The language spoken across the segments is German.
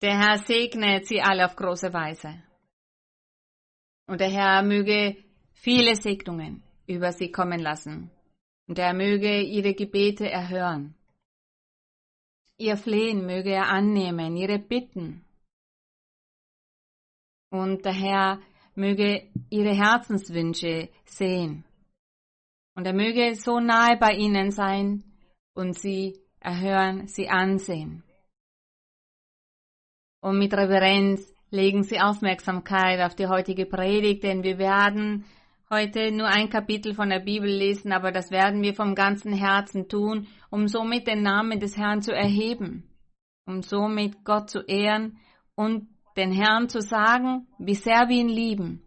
Der Herr segnet sie alle auf große Weise. Und der Herr möge viele Segnungen über sie kommen lassen. Und er möge ihre Gebete erhören. Ihr Flehen möge er annehmen, ihre Bitten. Und der Herr möge ihre Herzenswünsche sehen. Und er möge so nahe bei ihnen sein und sie erhören, sie ansehen. Und mit Reverenz legen Sie Aufmerksamkeit auf die heutige Predigt, denn wir werden heute nur ein Kapitel von der Bibel lesen, aber das werden wir vom ganzen Herzen tun, um somit den Namen des Herrn zu erheben, um somit Gott zu ehren und den Herrn zu sagen, wie sehr wir ihn lieben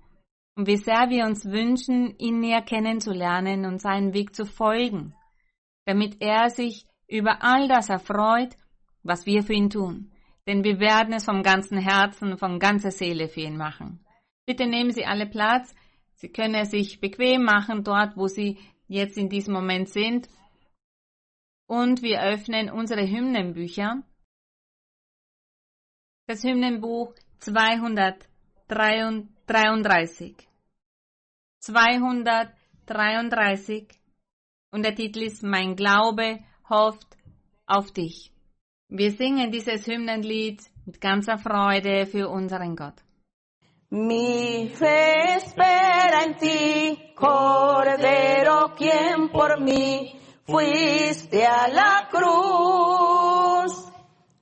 und wie sehr wir uns wünschen, ihn näher kennenzulernen und seinen Weg zu folgen, damit er sich über all das erfreut, was wir für ihn tun. Denn wir werden es vom ganzen Herzen, von ganzer Seele für ihn machen. Bitte nehmen Sie alle Platz. Sie können es sich bequem machen, dort, wo Sie jetzt in diesem Moment sind. Und wir öffnen unsere Hymnenbücher. Das Hymnenbuch 233. 233. Und der Titel ist Mein Glaube hofft auf dich. Wir singen dieses Hymnenlied mit ganzer Freude für unseren Gott. Mi fe espera en ti, Cordero, quien por mí fuiste a la cruz.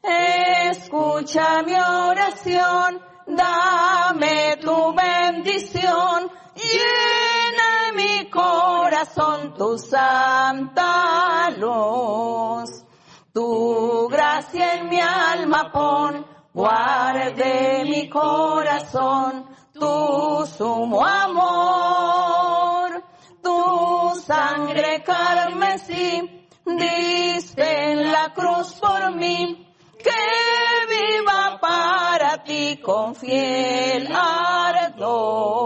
Escucha mi oración, dame tu bendición, llena mi corazón tu santa luz. Tu gracia en mi alma pon, guarde mi corazón. Tu sumo amor, tu sangre carmesí, diste en la cruz por mí, que viva para ti con fiel ardor.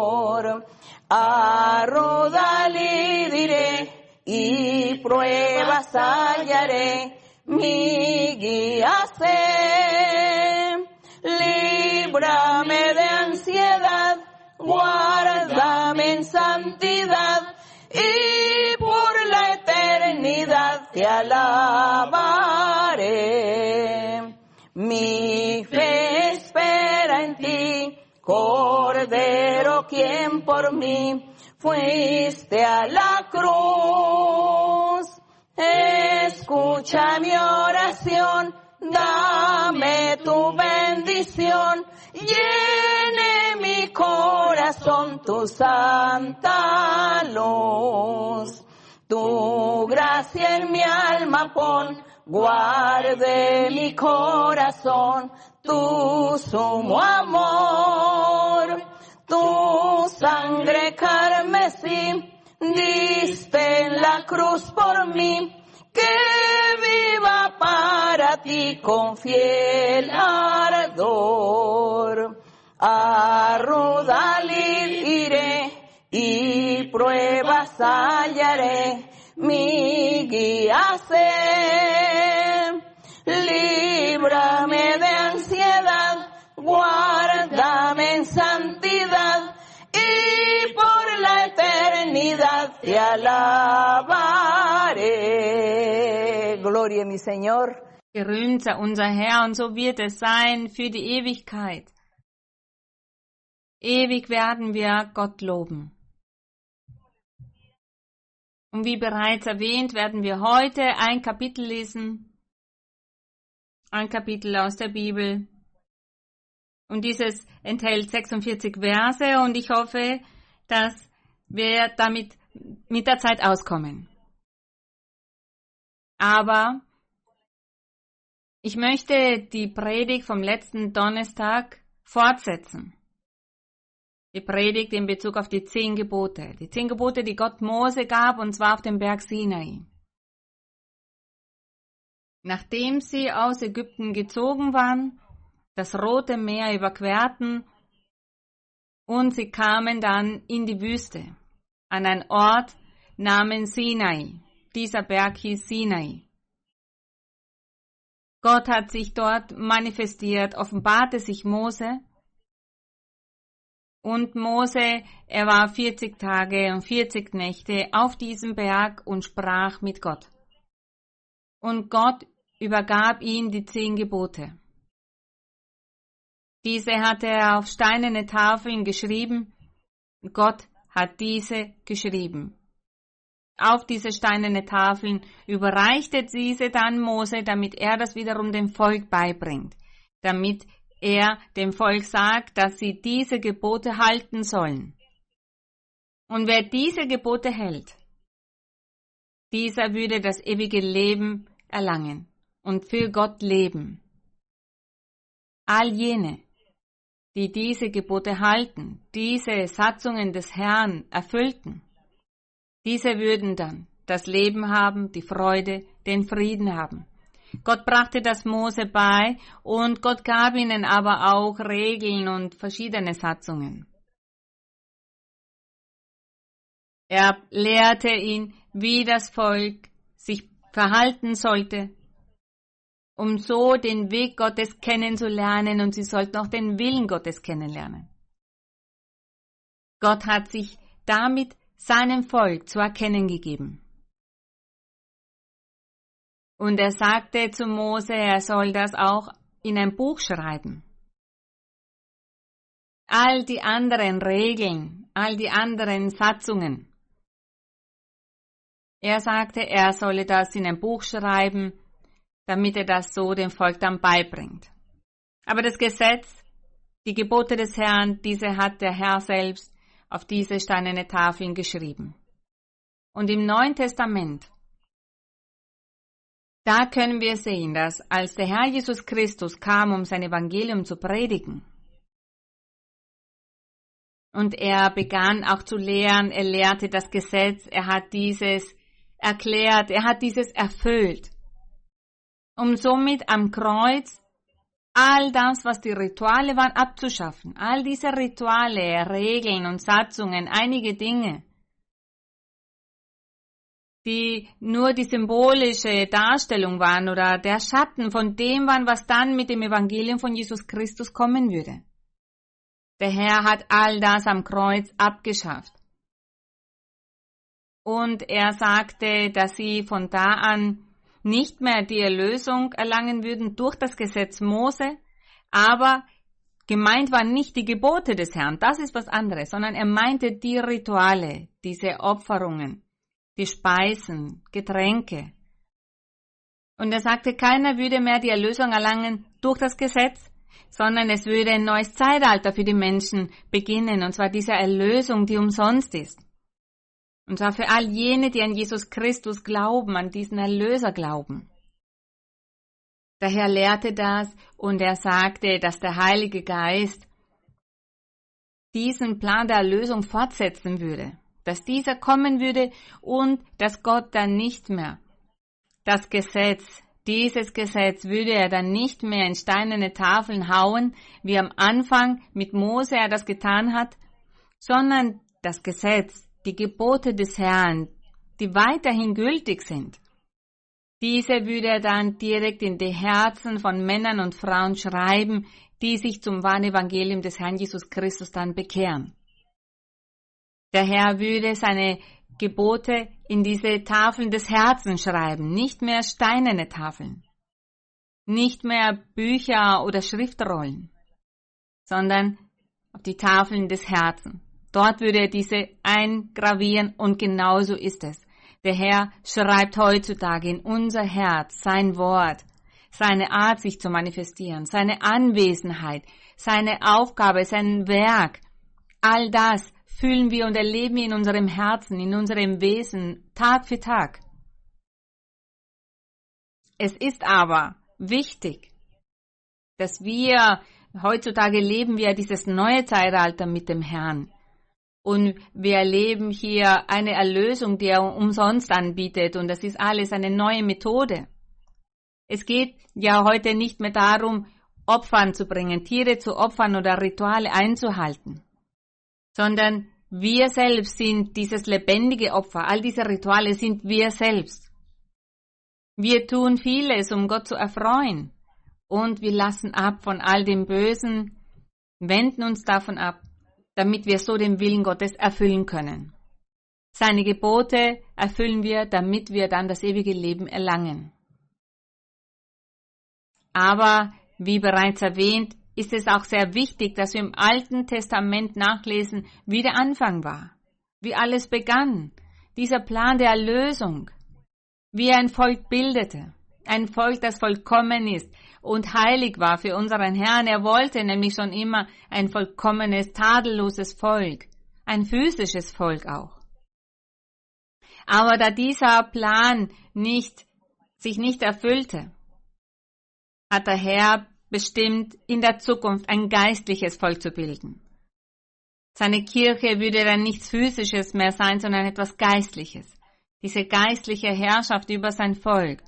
A Rodalí diré y pruebas hallaré, mi guía sé líbrame de ansiedad, guárdame en santidad y por la eternidad te alabaré. Mi fe espera en ti, Cordero, quien por mí fuiste a la cruz. Escucha mi oración, dame tu bendición, llene mi corazón tu santa luz. Tu gracia en mi alma pon, guarde mi corazón, tu sumo amor, tu sangre carmesí, diste en la cruz por mí, que viva para ti con fiel ardor. A Rodalil iré y pruebas hallaré, mi guía sé. Líbrame de ansiedad, guárdame en santidad y por la eternidad te alabaré. Gloria mi Señor. Gerühmt sei unser Herr und so wird es sein für die Ewigkeit. Ewig werden wir Gott loben. Und wie bereits erwähnt, werden wir heute ein Kapitel lesen. Ein Kapitel aus der Bibel. Und dieses enthält 46 Verse und ich hoffe, dass wir damit mit der Zeit auskommen. Aber ich möchte die Predigt vom letzten Donnerstag fortsetzen. Die Predigt in Bezug auf die zehn Gebote. Die zehn Gebote, die Gott Mose gab, und zwar auf dem Berg Sinai. Nachdem sie aus Ägypten gezogen waren, das Rote Meer überquerten und sie kamen dann in die Wüste, an einen Ort namens Sinai. Dieser Berg hieß Sinai. Gott hat sich dort manifestiert, offenbarte sich Mose. Und Mose, er war 40 Tage und 40 Nächte auf diesem Berg und sprach mit Gott. Und Gott übergab ihm die zehn Gebote. Diese hatte er auf steinerne Tafeln geschrieben. Gott hat diese geschrieben. Auf diese steinerne Tafeln überreichte diese dann Mose, damit er das wiederum dem Volk beibringt, damit er dem Volk sagt, dass sie diese Gebote halten sollen. Und wer diese Gebote hält, dieser würde das ewige Leben erlangen und für Gott leben. All jene, die diese Gebote halten, diese Satzungen des Herrn erfüllten, diese würden dann das Leben haben, die Freude, den Frieden haben. Gott brachte das Mose bei und Gott gab ihnen aber auch Regeln und verschiedene Satzungen. Er lehrte ihn, wie das Volk sich verhalten sollte, um so den Weg Gottes kennenzulernen und sie sollten auch den Willen Gottes kennenlernen. Gott hat sich damit seinem Volk zu erkennen gegeben. Und er sagte zu Mose, er soll das auch in ein Buch schreiben. All die anderen Regeln, all die anderen Satzungen. Er sagte, er solle das in ein Buch schreiben damit er das so dem Volk dann beibringt. Aber das Gesetz, die Gebote des Herrn, diese hat der Herr selbst auf diese steinerne Tafeln geschrieben. Und im Neuen Testament, da können wir sehen, dass als der Herr Jesus Christus kam, um sein Evangelium zu predigen, und er begann auch zu lehren, er lehrte das Gesetz, er hat dieses erklärt, er hat dieses erfüllt um somit am Kreuz all das, was die Rituale waren, abzuschaffen. All diese Rituale, Regeln und Satzungen, einige Dinge, die nur die symbolische Darstellung waren oder der Schatten von dem waren, was dann mit dem Evangelium von Jesus Christus kommen würde. Der Herr hat all das am Kreuz abgeschafft. Und er sagte, dass sie von da an nicht mehr die Erlösung erlangen würden durch das Gesetz Mose, aber gemeint waren nicht die Gebote des Herrn, das ist was anderes, sondern er meinte die Rituale, diese Opferungen, die Speisen, Getränke. Und er sagte, keiner würde mehr die Erlösung erlangen durch das Gesetz, sondern es würde ein neues Zeitalter für die Menschen beginnen, und zwar diese Erlösung, die umsonst ist. Und zwar für all jene, die an Jesus Christus glauben, an diesen Erlöser glauben. Der Herr lehrte das und er sagte, dass der Heilige Geist diesen Plan der Erlösung fortsetzen würde, dass dieser kommen würde und dass Gott dann nicht mehr das Gesetz, dieses Gesetz würde er dann nicht mehr in steinerne Tafeln hauen, wie am Anfang mit Mose er das getan hat, sondern das Gesetz die Gebote des Herrn, die weiterhin gültig sind. Diese würde er dann direkt in die Herzen von Männern und Frauen schreiben, die sich zum wahren Evangelium des Herrn Jesus Christus dann bekehren. Der Herr würde seine Gebote in diese Tafeln des Herzens schreiben, nicht mehr steinerne Tafeln, nicht mehr Bücher oder Schriftrollen, sondern auf die Tafeln des Herzens. Dort würde er diese eingravieren und genauso ist es. Der Herr schreibt heutzutage in unser Herz sein Wort, seine Art, sich zu manifestieren, seine Anwesenheit, seine Aufgabe, sein Werk. All das fühlen wir und erleben wir in unserem Herzen, in unserem Wesen, Tag für Tag. Es ist aber wichtig, dass wir heutzutage leben wir dieses neue Zeitalter mit dem Herrn. Und wir erleben hier eine Erlösung, die er umsonst anbietet. Und das ist alles eine neue Methode. Es geht ja heute nicht mehr darum, Opfern zu bringen, Tiere zu opfern oder Rituale einzuhalten, sondern wir selbst sind dieses lebendige Opfer. All diese Rituale sind wir selbst. Wir tun vieles, um Gott zu erfreuen. Und wir lassen ab von all dem Bösen, wenden uns davon ab, damit wir so den Willen Gottes erfüllen können. Seine Gebote erfüllen wir, damit wir dann das ewige Leben erlangen. Aber, wie bereits erwähnt, ist es auch sehr wichtig, dass wir im Alten Testament nachlesen, wie der Anfang war, wie alles begann, dieser Plan der Erlösung, wie er ein Volk bildete, ein Volk, das vollkommen ist und heilig war für unseren Herrn. Er wollte nämlich schon immer ein vollkommenes, tadelloses Volk, ein physisches Volk auch. Aber da dieser Plan nicht, sich nicht erfüllte, hat der Herr bestimmt, in der Zukunft ein geistliches Volk zu bilden. Seine Kirche würde dann nichts Physisches mehr sein, sondern etwas Geistliches. Diese geistliche Herrschaft über sein Volk.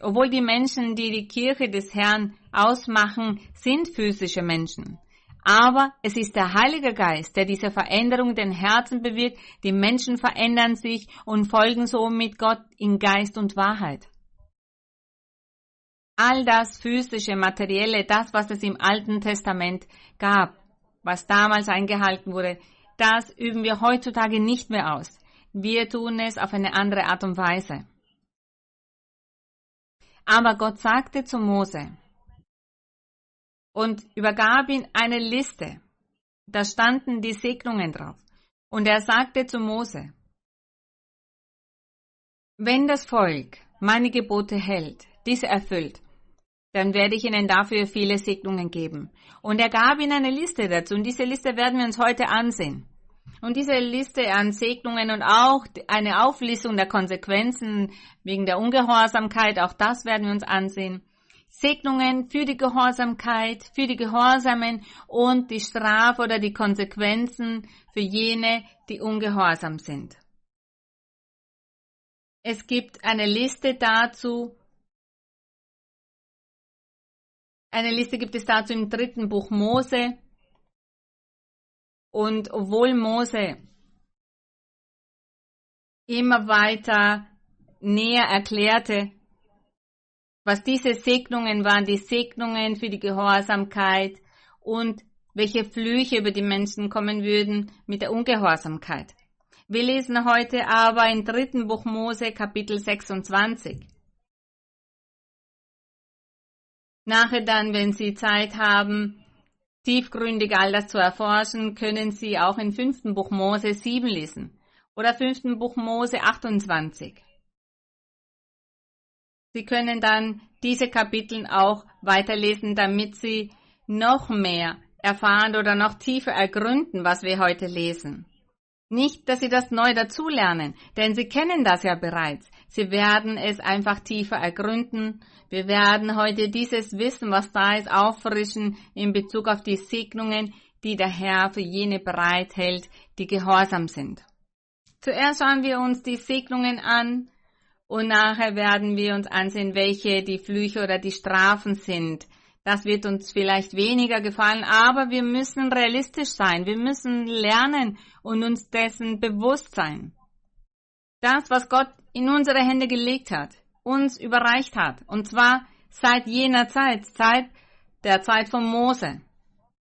Obwohl die Menschen, die die Kirche des Herrn ausmachen, sind physische Menschen. Aber es ist der Heilige Geist, der diese Veränderung den Herzen bewirkt. Die Menschen verändern sich und folgen somit Gott in Geist und Wahrheit. All das physische, materielle, das, was es im Alten Testament gab, was damals eingehalten wurde, das üben wir heutzutage nicht mehr aus. Wir tun es auf eine andere Art und Weise. Aber Gott sagte zu Mose und übergab ihm eine Liste. Da standen die Segnungen drauf. Und er sagte zu Mose, wenn das Volk meine Gebote hält, diese erfüllt, dann werde ich ihnen dafür viele Segnungen geben. Und er gab ihnen eine Liste dazu und diese Liste werden wir uns heute ansehen. Und diese Liste an Segnungen und auch eine Auflistung der Konsequenzen wegen der Ungehorsamkeit, auch das werden wir uns ansehen. Segnungen für die Gehorsamkeit, für die Gehorsamen und die Strafe oder die Konsequenzen für jene, die ungehorsam sind. Es gibt eine Liste dazu, Eine Liste gibt es dazu im dritten Buch Mose. Und obwohl Mose immer weiter näher erklärte, was diese Segnungen waren, die Segnungen für die Gehorsamkeit und welche Flüche über die Menschen kommen würden mit der Ungehorsamkeit. Wir lesen heute aber im dritten Buch Mose Kapitel 26. Nachher dann, wenn Sie Zeit haben, tiefgründig all das zu erforschen, können Sie auch in 5. Buch Mose 7 lesen oder 5. Buch Mose 28. Sie können dann diese Kapitel auch weiterlesen, damit Sie noch mehr erfahren oder noch tiefer ergründen, was wir heute lesen. Nicht, dass Sie das neu dazulernen, denn Sie kennen das ja bereits. Sie werden es einfach tiefer ergründen. Wir werden heute dieses Wissen, was da ist, auffrischen in Bezug auf die Segnungen, die der Herr für jene bereithält, die gehorsam sind. Zuerst schauen wir uns die Segnungen an und nachher werden wir uns ansehen, welche die Flüche oder die Strafen sind, das wird uns vielleicht weniger gefallen, aber wir müssen realistisch sein. Wir müssen lernen und uns dessen bewusst sein. Das, was Gott in unsere Hände gelegt hat, uns überreicht hat, und zwar seit jener Zeit, seit der Zeit von Mose.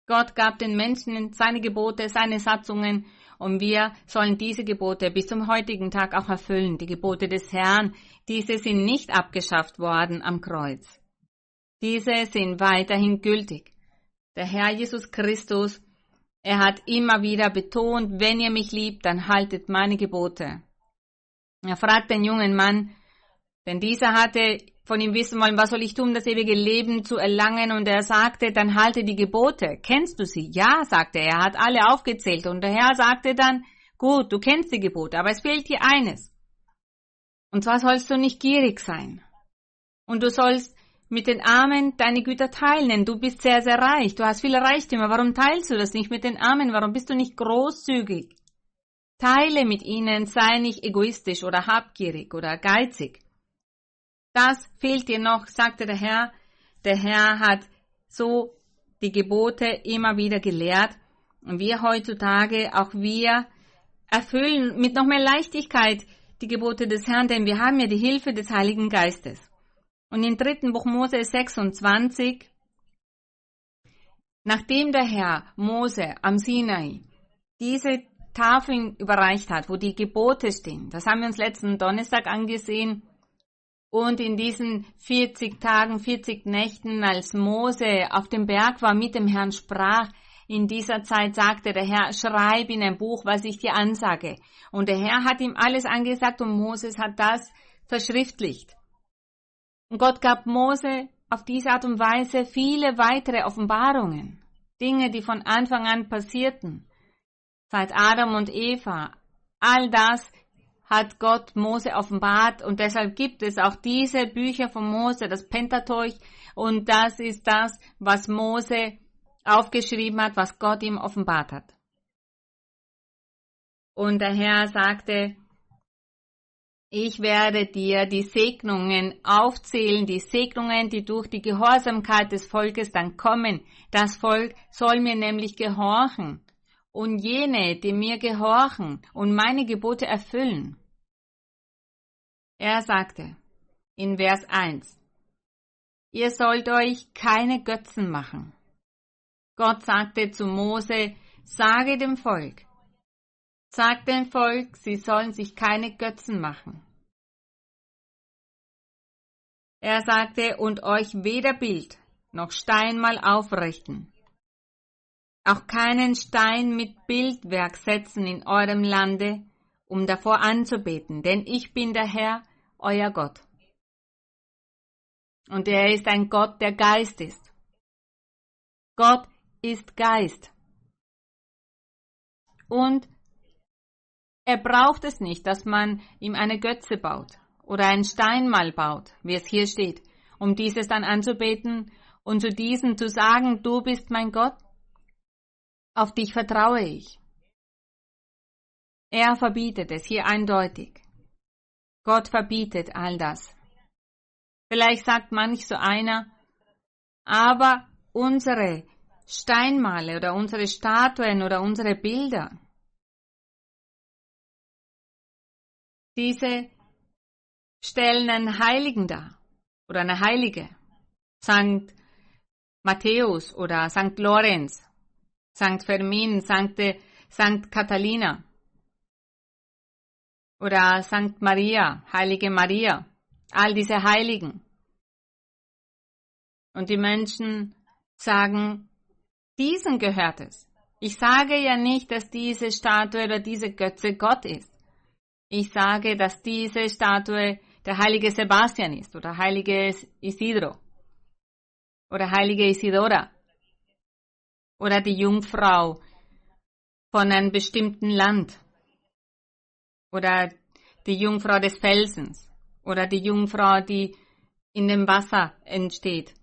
Gott gab den Menschen seine Gebote, seine Satzungen, und wir sollen diese Gebote bis zum heutigen Tag auch erfüllen, die Gebote des Herrn. Diese sind nicht abgeschafft worden am Kreuz. Diese sind weiterhin gültig. Der Herr Jesus Christus, er hat immer wieder betont, wenn ihr mich liebt, dann haltet meine Gebote. Er fragt den jungen Mann, denn dieser hatte von ihm wissen wollen, was soll ich tun, das ewige Leben zu erlangen? Und er sagte, dann halte die Gebote. Kennst du sie? Ja, sagte er. Er hat alle aufgezählt. Und der Herr sagte dann, gut, du kennst die Gebote, aber es fehlt dir eines. Und zwar sollst du nicht gierig sein. Und du sollst mit den Armen deine Güter teilen. Du bist sehr, sehr reich. Du hast viele Reichtümer. Warum teilst du das nicht mit den Armen? Warum bist du nicht großzügig? Teile mit ihnen, sei nicht egoistisch oder habgierig oder geizig. Das fehlt dir noch, sagte der Herr. Der Herr hat so die Gebote immer wieder gelehrt. Und wir heutzutage, auch wir, erfüllen mit noch mehr Leichtigkeit die Gebote des Herrn, denn wir haben ja die Hilfe des Heiligen Geistes. Und im dritten Buch Mose 26, nachdem der Herr Mose am Sinai diese Tafeln überreicht hat, wo die Gebote stehen, das haben wir uns letzten Donnerstag angesehen, und in diesen 40 Tagen, 40 Nächten, als Mose auf dem Berg war, mit dem Herrn sprach, in dieser Zeit sagte der Herr, schreib in ein Buch, was ich dir ansage. Und der Herr hat ihm alles angesagt und Moses hat das verschriftlicht. Und Gott gab Mose auf diese Art und Weise viele weitere Offenbarungen. Dinge, die von Anfang an passierten. Seit Adam und Eva. All das hat Gott Mose offenbart und deshalb gibt es auch diese Bücher von Mose, das Pentateuch und das ist das, was Mose aufgeschrieben hat, was Gott ihm offenbart hat. Und der Herr sagte, ich werde dir die Segnungen aufzählen, die Segnungen, die durch die Gehorsamkeit des Volkes dann kommen. Das Volk soll mir nämlich gehorchen. Und jene, die mir gehorchen und meine Gebote erfüllen, er sagte in Vers 1, Ihr sollt euch keine Götzen machen. Gott sagte zu Mose, sage dem Volk, sag dem Volk, sie sollen sich keine Götzen machen. Er sagte, und euch weder Bild noch Steinmal aufrichten. Auch keinen Stein mit Bildwerk setzen in eurem Lande, um davor anzubeten, denn ich bin der Herr, euer Gott. Und er ist ein Gott, der Geist ist. Gott ist Geist. Und er braucht es nicht, dass man ihm eine Götze baut oder ein Steinmal baut, wie es hier steht, um dieses dann anzubeten und zu diesem zu sagen, du bist mein Gott, auf dich vertraue ich. Er verbietet es hier eindeutig. Gott verbietet all das. Vielleicht sagt manch so einer, aber unsere Steinmale oder unsere Statuen oder unsere Bilder, diese stellen einen Heiligen dar oder eine Heilige. Sankt Matthäus oder Sankt Lorenz, Sankt Fermin, Sankte, Sankt Catalina oder Sankt Maria, Heilige Maria, all diese Heiligen. Und die Menschen sagen, diesen gehört es. Ich sage ja nicht, dass diese Statue oder diese Götze Gott ist. Ich sage, dass diese Statue der heilige Sebastian ist oder heilige Isidro oder heilige Isidora oder die Jungfrau von einem bestimmten Land oder die Jungfrau des Felsens oder die Jungfrau, die in dem Wasser entsteht.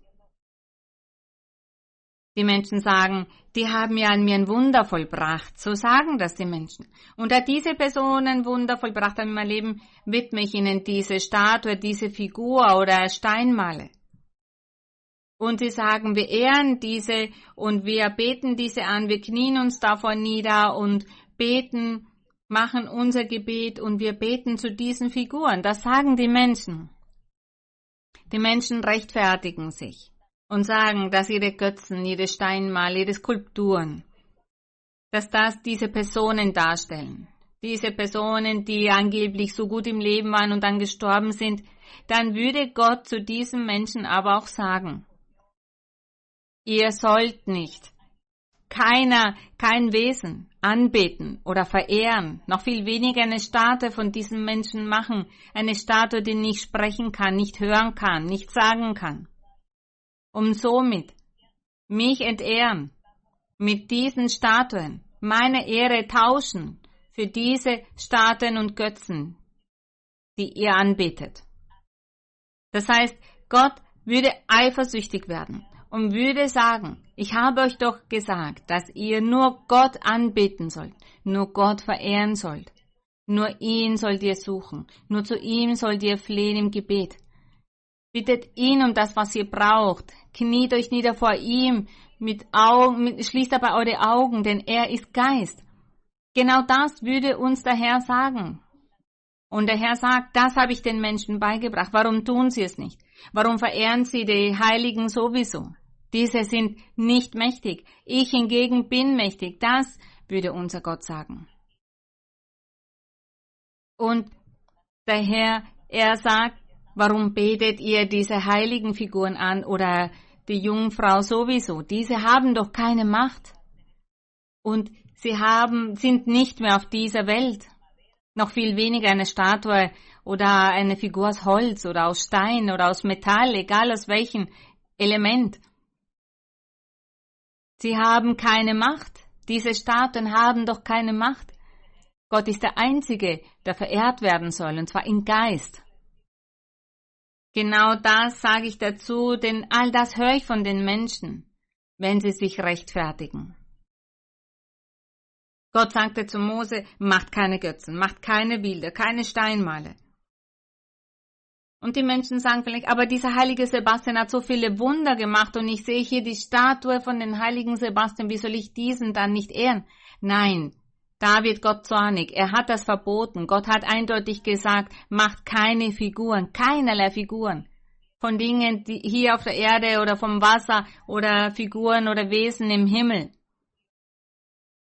Die Menschen sagen, die haben ja an mir ein Wunder vollbracht. So sagen das die Menschen. Und da diese Person ein Wunder vollbracht hat in meinem Leben, widme ich ihnen diese Statue, diese Figur oder Steinmale. Und sie sagen, wir ehren diese und wir beten diese an, wir knien uns davor nieder und beten machen unser Gebet und wir beten zu diesen Figuren. Das sagen die Menschen. Die Menschen rechtfertigen sich und sagen, dass ihre Götzen, ihre Steinmal, ihre Skulpturen, dass das diese Personen darstellen. Diese Personen, die angeblich so gut im Leben waren und dann gestorben sind, dann würde Gott zu diesen Menschen aber auch sagen, ihr sollt nicht keiner, kein Wesen anbeten oder verehren, noch viel weniger eine Statue von diesen Menschen machen, eine Statue, die nicht sprechen kann, nicht hören kann, nicht sagen kann, um somit mich entehren, mit diesen Statuen meine Ehre tauschen für diese Statuen und Götzen, die ihr anbetet. Das heißt, Gott würde eifersüchtig werden und würde sagen, ich habe euch doch gesagt, dass ihr nur Gott anbeten sollt, nur Gott verehren sollt. Nur ihn sollt ihr suchen, nur zu ihm sollt ihr flehen im Gebet. Bittet ihn um das, was ihr braucht. Kniet euch nieder vor ihm, mit Augen, mit, schließt aber eure Augen, denn er ist Geist. Genau das würde uns der Herr sagen. Und der Herr sagt, das habe ich den Menschen beigebracht. Warum tun sie es nicht? Warum verehren sie die Heiligen sowieso? Diese sind nicht mächtig. Ich hingegen bin mächtig. Das würde unser Gott sagen. Und der Herr, er sagt, warum betet ihr diese heiligen Figuren an oder die Jungfrau sowieso? Diese haben doch keine Macht. Und sie haben, sind nicht mehr auf dieser Welt. Noch viel weniger eine Statue oder eine Figur aus Holz oder aus Stein oder aus Metall, egal aus welchem Element. Sie haben keine Macht. Diese Statuen haben doch keine Macht. Gott ist der Einzige, der verehrt werden soll, und zwar im Geist. Genau das sage ich dazu, denn all das höre ich von den Menschen, wenn sie sich rechtfertigen. Gott sagte zu Mose, macht keine Götzen, macht keine Bilder, keine Steinmale. Und die Menschen sagen vielleicht, aber dieser heilige Sebastian hat so viele Wunder gemacht und ich sehe hier die Statue von den heiligen Sebastian, wie soll ich diesen dann nicht ehren? Nein, da wird Gott zornig. Er hat das verboten. Gott hat eindeutig gesagt, macht keine Figuren, keinerlei Figuren von Dingen, die hier auf der Erde oder vom Wasser oder Figuren oder Wesen im Himmel.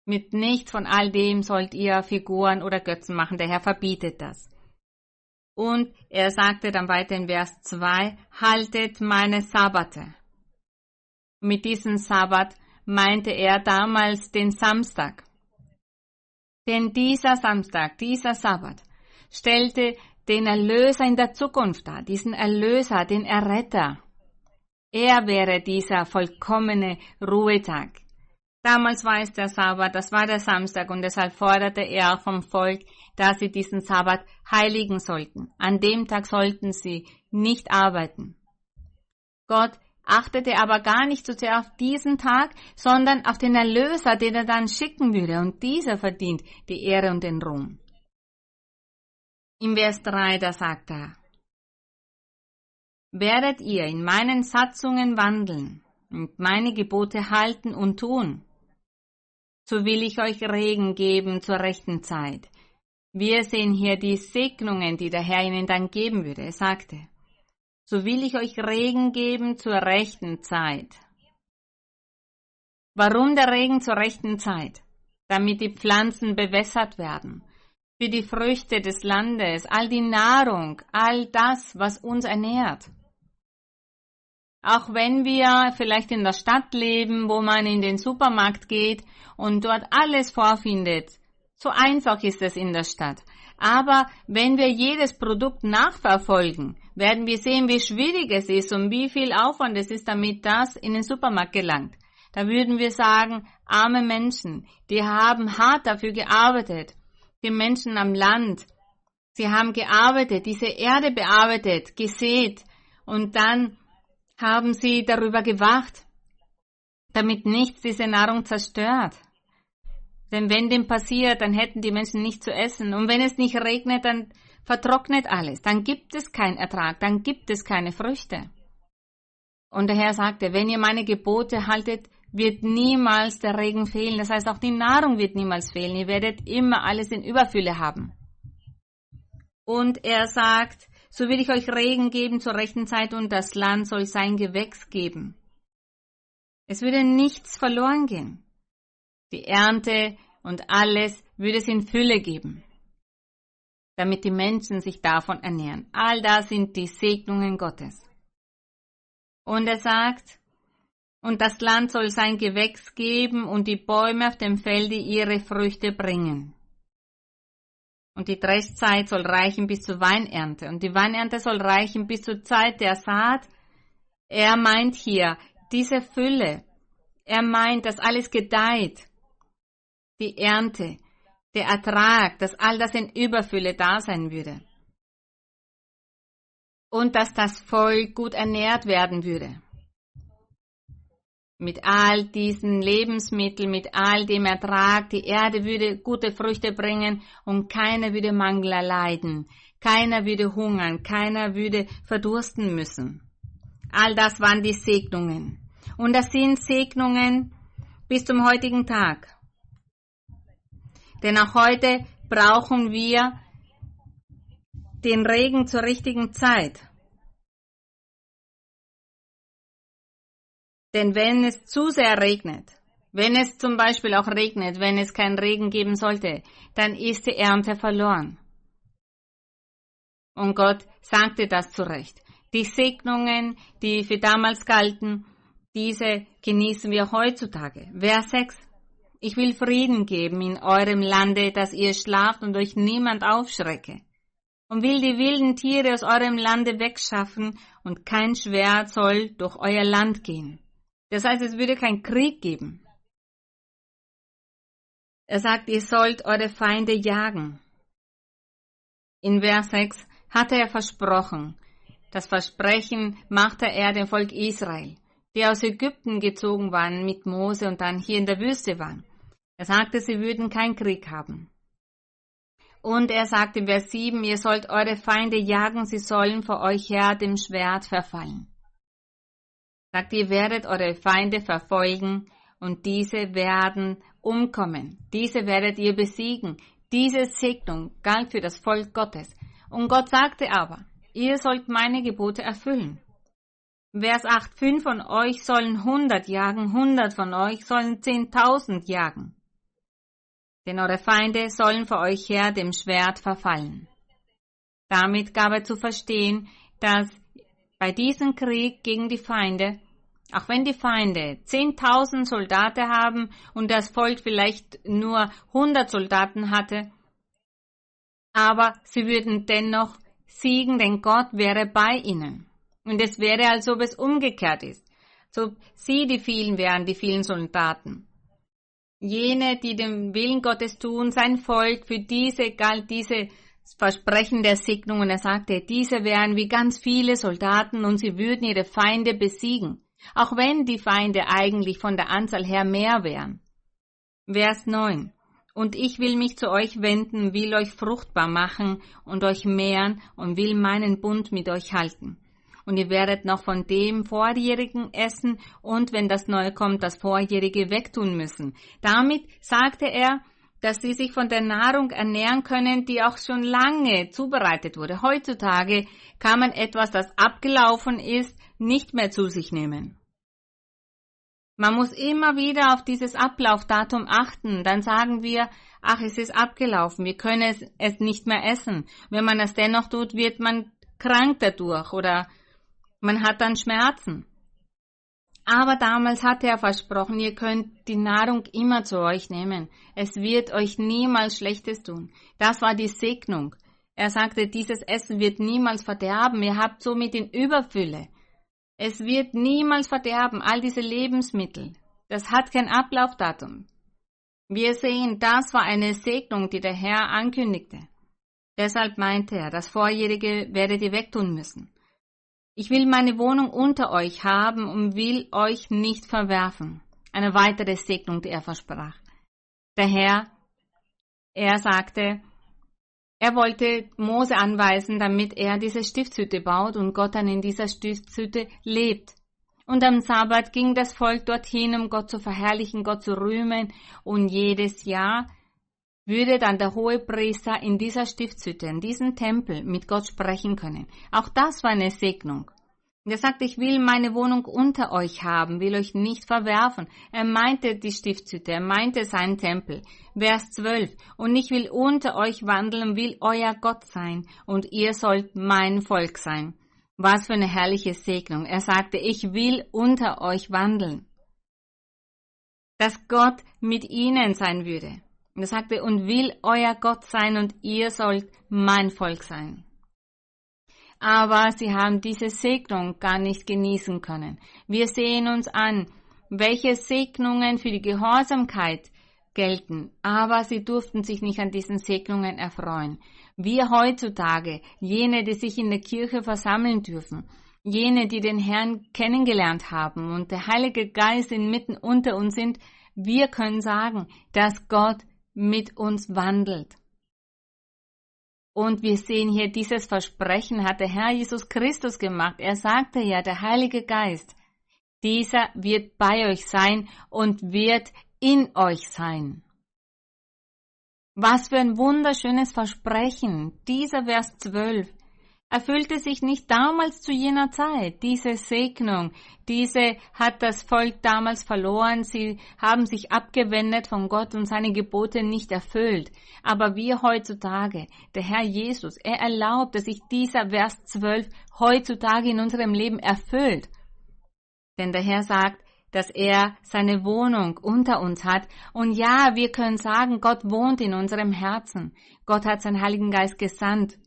Mit nichts von all dem sollt ihr Figuren oder Götzen machen. Der Herr verbietet das. Und er sagte dann weiter in Vers 2, haltet meine Sabbate. Mit diesem Sabbat meinte er damals den Samstag. Denn dieser Samstag, dieser Sabbat, stellte den Erlöser in der Zukunft dar, diesen Erlöser, den Erretter. Er wäre dieser vollkommene Ruhetag. Damals war es der Sabbat, das war der Samstag und deshalb forderte er vom Volk, dass sie diesen Sabbat heiligen sollten. An dem Tag sollten sie nicht arbeiten. Gott achtete aber gar nicht so sehr auf diesen Tag, sondern auf den Erlöser, den er dann schicken würde, und dieser verdient die Ehre und den Ruhm. Im Vers 3, da sagt er, Werdet ihr in meinen Satzungen wandeln und meine Gebote halten und tun, so will ich euch Regen geben zur rechten Zeit. Wir sehen hier die Segnungen, die der Herr ihnen dann geben würde. Er sagte, so will ich euch Regen geben zur rechten Zeit. Warum der Regen zur rechten Zeit? Damit die Pflanzen bewässert werden, für die Früchte des Landes, all die Nahrung, all das, was uns ernährt. Auch wenn wir vielleicht in der Stadt leben, wo man in den Supermarkt geht und dort alles vorfindet. So einfach ist es in der Stadt. Aber wenn wir jedes Produkt nachverfolgen, werden wir sehen, wie schwierig es ist und wie viel Aufwand es ist, damit das in den Supermarkt gelangt. Da würden wir sagen, arme Menschen, die haben hart dafür gearbeitet. Die Menschen am Land, sie haben gearbeitet, diese Erde bearbeitet, gesät und dann haben sie darüber gewacht, damit nichts diese Nahrung zerstört. Denn wenn dem passiert, dann hätten die Menschen nicht zu essen. Und wenn es nicht regnet, dann vertrocknet alles. Dann gibt es keinen Ertrag, dann gibt es keine Früchte. Und der Herr sagte, wenn ihr meine Gebote haltet, wird niemals der Regen fehlen. Das heißt, auch die Nahrung wird niemals fehlen. Ihr werdet immer alles in Überfülle haben. Und er sagt, so will ich euch Regen geben zur rechten Zeit und das Land soll sein Gewächs geben. Es würde nichts verloren gehen. Die Ernte und alles würde es in Fülle geben, damit die Menschen sich davon ernähren. All das sind die Segnungen Gottes. Und er sagt, und das Land soll sein Gewächs geben und die Bäume auf dem Felde ihre Früchte bringen. Und die Dreschzeit soll reichen bis zur Weinernte. Und die Weinernte soll reichen bis zur Zeit der Saat. Er meint hier diese Fülle. Er meint, dass alles gedeiht. Die Ernte, der Ertrag, dass all das in Überfülle da sein würde. Und dass das Volk gut ernährt werden würde mit all diesen Lebensmitteln, mit all dem Ertrag, die Erde würde gute Früchte bringen und keiner würde Mangel erleiden, keiner würde hungern, keiner würde verdursten müssen. All das waren die Segnungen. Und das sind Segnungen bis zum heutigen Tag. Denn auch heute brauchen wir den Regen zur richtigen Zeit. Denn wenn es zu sehr regnet, wenn es zum Beispiel auch regnet, wenn es keinen Regen geben sollte, dann ist die Ernte verloren. Und Gott sagte das zurecht. Die Segnungen, die für damals galten, diese genießen wir heutzutage. Vers 6. Ich will Frieden geben in eurem Lande, dass ihr schlaft und euch niemand aufschrecke. Und will die wilden Tiere aus eurem Lande wegschaffen und kein Schwert soll durch euer Land gehen. Das heißt, es würde keinen Krieg geben. Er sagt, ihr sollt eure Feinde jagen. In Vers 6 hatte er versprochen. Das Versprechen machte er dem Volk Israel, die aus Ägypten gezogen waren mit Mose und dann hier in der Wüste waren. Er sagte, sie würden keinen Krieg haben. Und er sagt in Vers 7, ihr sollt eure Feinde jagen, sie sollen vor euch her dem Schwert verfallen. Sagt, ihr werdet eure Feinde verfolgen und diese werden umkommen. Diese werdet ihr besiegen. Diese Segnung galt für das Volk Gottes. Und Gott sagte aber, ihr sollt meine Gebote erfüllen. Vers 8, fünf von euch sollen hundert jagen, hundert von euch sollen zehntausend jagen. Denn eure Feinde sollen vor euch her dem Schwert verfallen. Damit gab er zu verstehen, dass bei diesem Krieg gegen die Feinde auch wenn die Feinde 10.000 Soldaten haben und das Volk vielleicht nur 100 Soldaten hatte, aber sie würden dennoch siegen, denn Gott wäre bei ihnen. Und es wäre, als ob es umgekehrt ist. So sie die vielen wären, die vielen Soldaten. Jene, die den Willen Gottes tun, sein Volk, für diese galt diese Versprechen der Segnung und er sagte, diese wären wie ganz viele Soldaten und sie würden ihre Feinde besiegen auch wenn die Feinde eigentlich von der Anzahl her mehr wären. Vers 9. Und ich will mich zu euch wenden, will euch fruchtbar machen und euch mehren und will meinen Bund mit euch halten. Und ihr werdet noch von dem Vorjährigen essen und wenn das Neue kommt, das Vorjährige wegtun müssen. Damit sagte er, dass sie sich von der Nahrung ernähren können, die auch schon lange zubereitet wurde. Heutzutage kann man etwas, das abgelaufen ist, nicht mehr zu sich nehmen. Man muss immer wieder auf dieses Ablaufdatum achten. Dann sagen wir, ach, es ist abgelaufen, wir können es, es nicht mehr essen. Wenn man es dennoch tut, wird man krank dadurch oder man hat dann Schmerzen. Aber damals hatte er versprochen, ihr könnt die Nahrung immer zu euch nehmen. Es wird euch niemals Schlechtes tun. Das war die Segnung. Er sagte, dieses Essen wird niemals verderben. Ihr habt somit in Überfülle. Es wird niemals verderben, all diese Lebensmittel. Das hat kein Ablaufdatum. Wir sehen, das war eine Segnung, die der Herr ankündigte. Deshalb meinte er, das Vorjährige werdet ihr wegtun müssen. Ich will meine Wohnung unter euch haben und will euch nicht verwerfen. Eine weitere Segnung, die er versprach. Der Herr, er sagte, er wollte Mose anweisen, damit er diese Stiftshütte baut und Gott dann in dieser Stiftshütte lebt. Und am Sabbat ging das Volk dorthin, um Gott zu verherrlichen, Gott zu rühmen. Und jedes Jahr würde dann der hohe Priester in dieser Stiftshütte, in diesem Tempel mit Gott sprechen können. Auch das war eine Segnung. Er sagt, ich will meine Wohnung unter euch haben, will euch nicht verwerfen. Er meinte die Stiftshütte, er meinte seinen Tempel. Vers 12. Und ich will unter euch wandeln, will euer Gott sein, und ihr sollt mein Volk sein. Was für eine herrliche Segnung. Er sagte, ich will unter euch wandeln. Dass Gott mit ihnen sein würde. Und er sagte, und will euer Gott sein, und ihr sollt mein Volk sein aber sie haben diese Segnung gar nicht genießen können. Wir sehen uns an, welche Segnungen für die Gehorsamkeit gelten, aber sie durften sich nicht an diesen Segnungen erfreuen. Wir heutzutage, jene, die sich in der Kirche versammeln dürfen, jene, die den Herrn kennengelernt haben und der Heilige Geist inmitten unter uns sind, wir können sagen, dass Gott mit uns wandelt. Und wir sehen hier, dieses Versprechen hat der Herr Jesus Christus gemacht. Er sagte ja, der Heilige Geist, dieser wird bei euch sein und wird in euch sein. Was für ein wunderschönes Versprechen. Dieser Vers 12 erfüllte sich nicht damals zu jener Zeit. Diese Segnung, diese hat das Volk damals verloren. Sie haben sich abgewendet von Gott und seine Gebote nicht erfüllt. Aber wir heutzutage, der Herr Jesus, er erlaubt, dass sich dieser Vers 12 heutzutage in unserem Leben erfüllt. Denn der Herr sagt, dass er seine Wohnung unter uns hat. Und ja, wir können sagen, Gott wohnt in unserem Herzen. Gott hat seinen Heiligen Geist gesandt.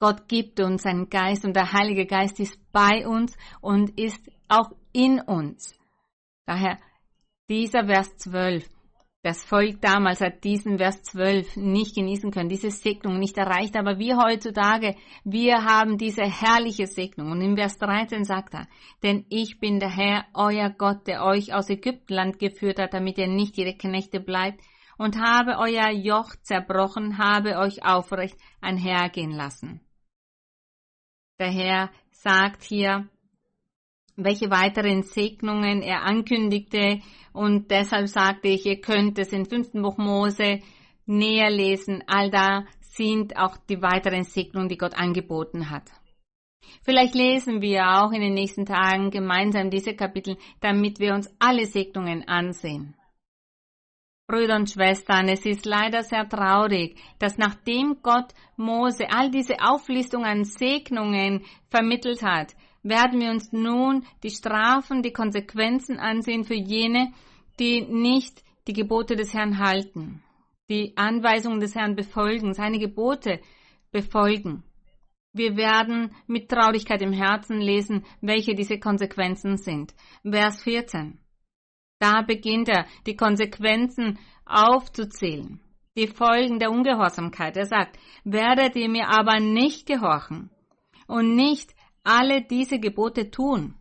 Gott gibt uns seinen Geist und der Heilige Geist ist bei uns und ist auch in uns. Daher dieser Vers 12. Das Volk damals hat diesen Vers 12 nicht genießen können, diese Segnung nicht erreicht, aber wir heutzutage, wir haben diese herrliche Segnung. Und im Vers 13 sagt er, denn ich bin der Herr, euer Gott, der euch aus Ägyptenland geführt hat, damit ihr nicht ihre Knechte bleibt, und habe euer Joch zerbrochen, habe euch aufrecht einhergehen lassen. Der Herr sagt hier, welche weiteren Segnungen er ankündigte und deshalb sagte ich, ihr könnt es in 5. Buch Mose näher lesen. All da sind auch die weiteren Segnungen, die Gott angeboten hat. Vielleicht lesen wir auch in den nächsten Tagen gemeinsam diese Kapitel, damit wir uns alle Segnungen ansehen. Brüder und Schwestern, es ist leider sehr traurig, dass nachdem Gott Mose all diese Auflistung an Segnungen vermittelt hat, werden wir uns nun die Strafen, die Konsequenzen ansehen für jene, die nicht die Gebote des Herrn halten, die Anweisungen des Herrn befolgen, seine Gebote befolgen. Wir werden mit Traurigkeit im Herzen lesen, welche diese Konsequenzen sind. Vers 14. Da beginnt er, die Konsequenzen aufzuzählen, die Folgen der Ungehorsamkeit. Er sagt, werdet ihr mir aber nicht gehorchen und nicht alle diese Gebote tun.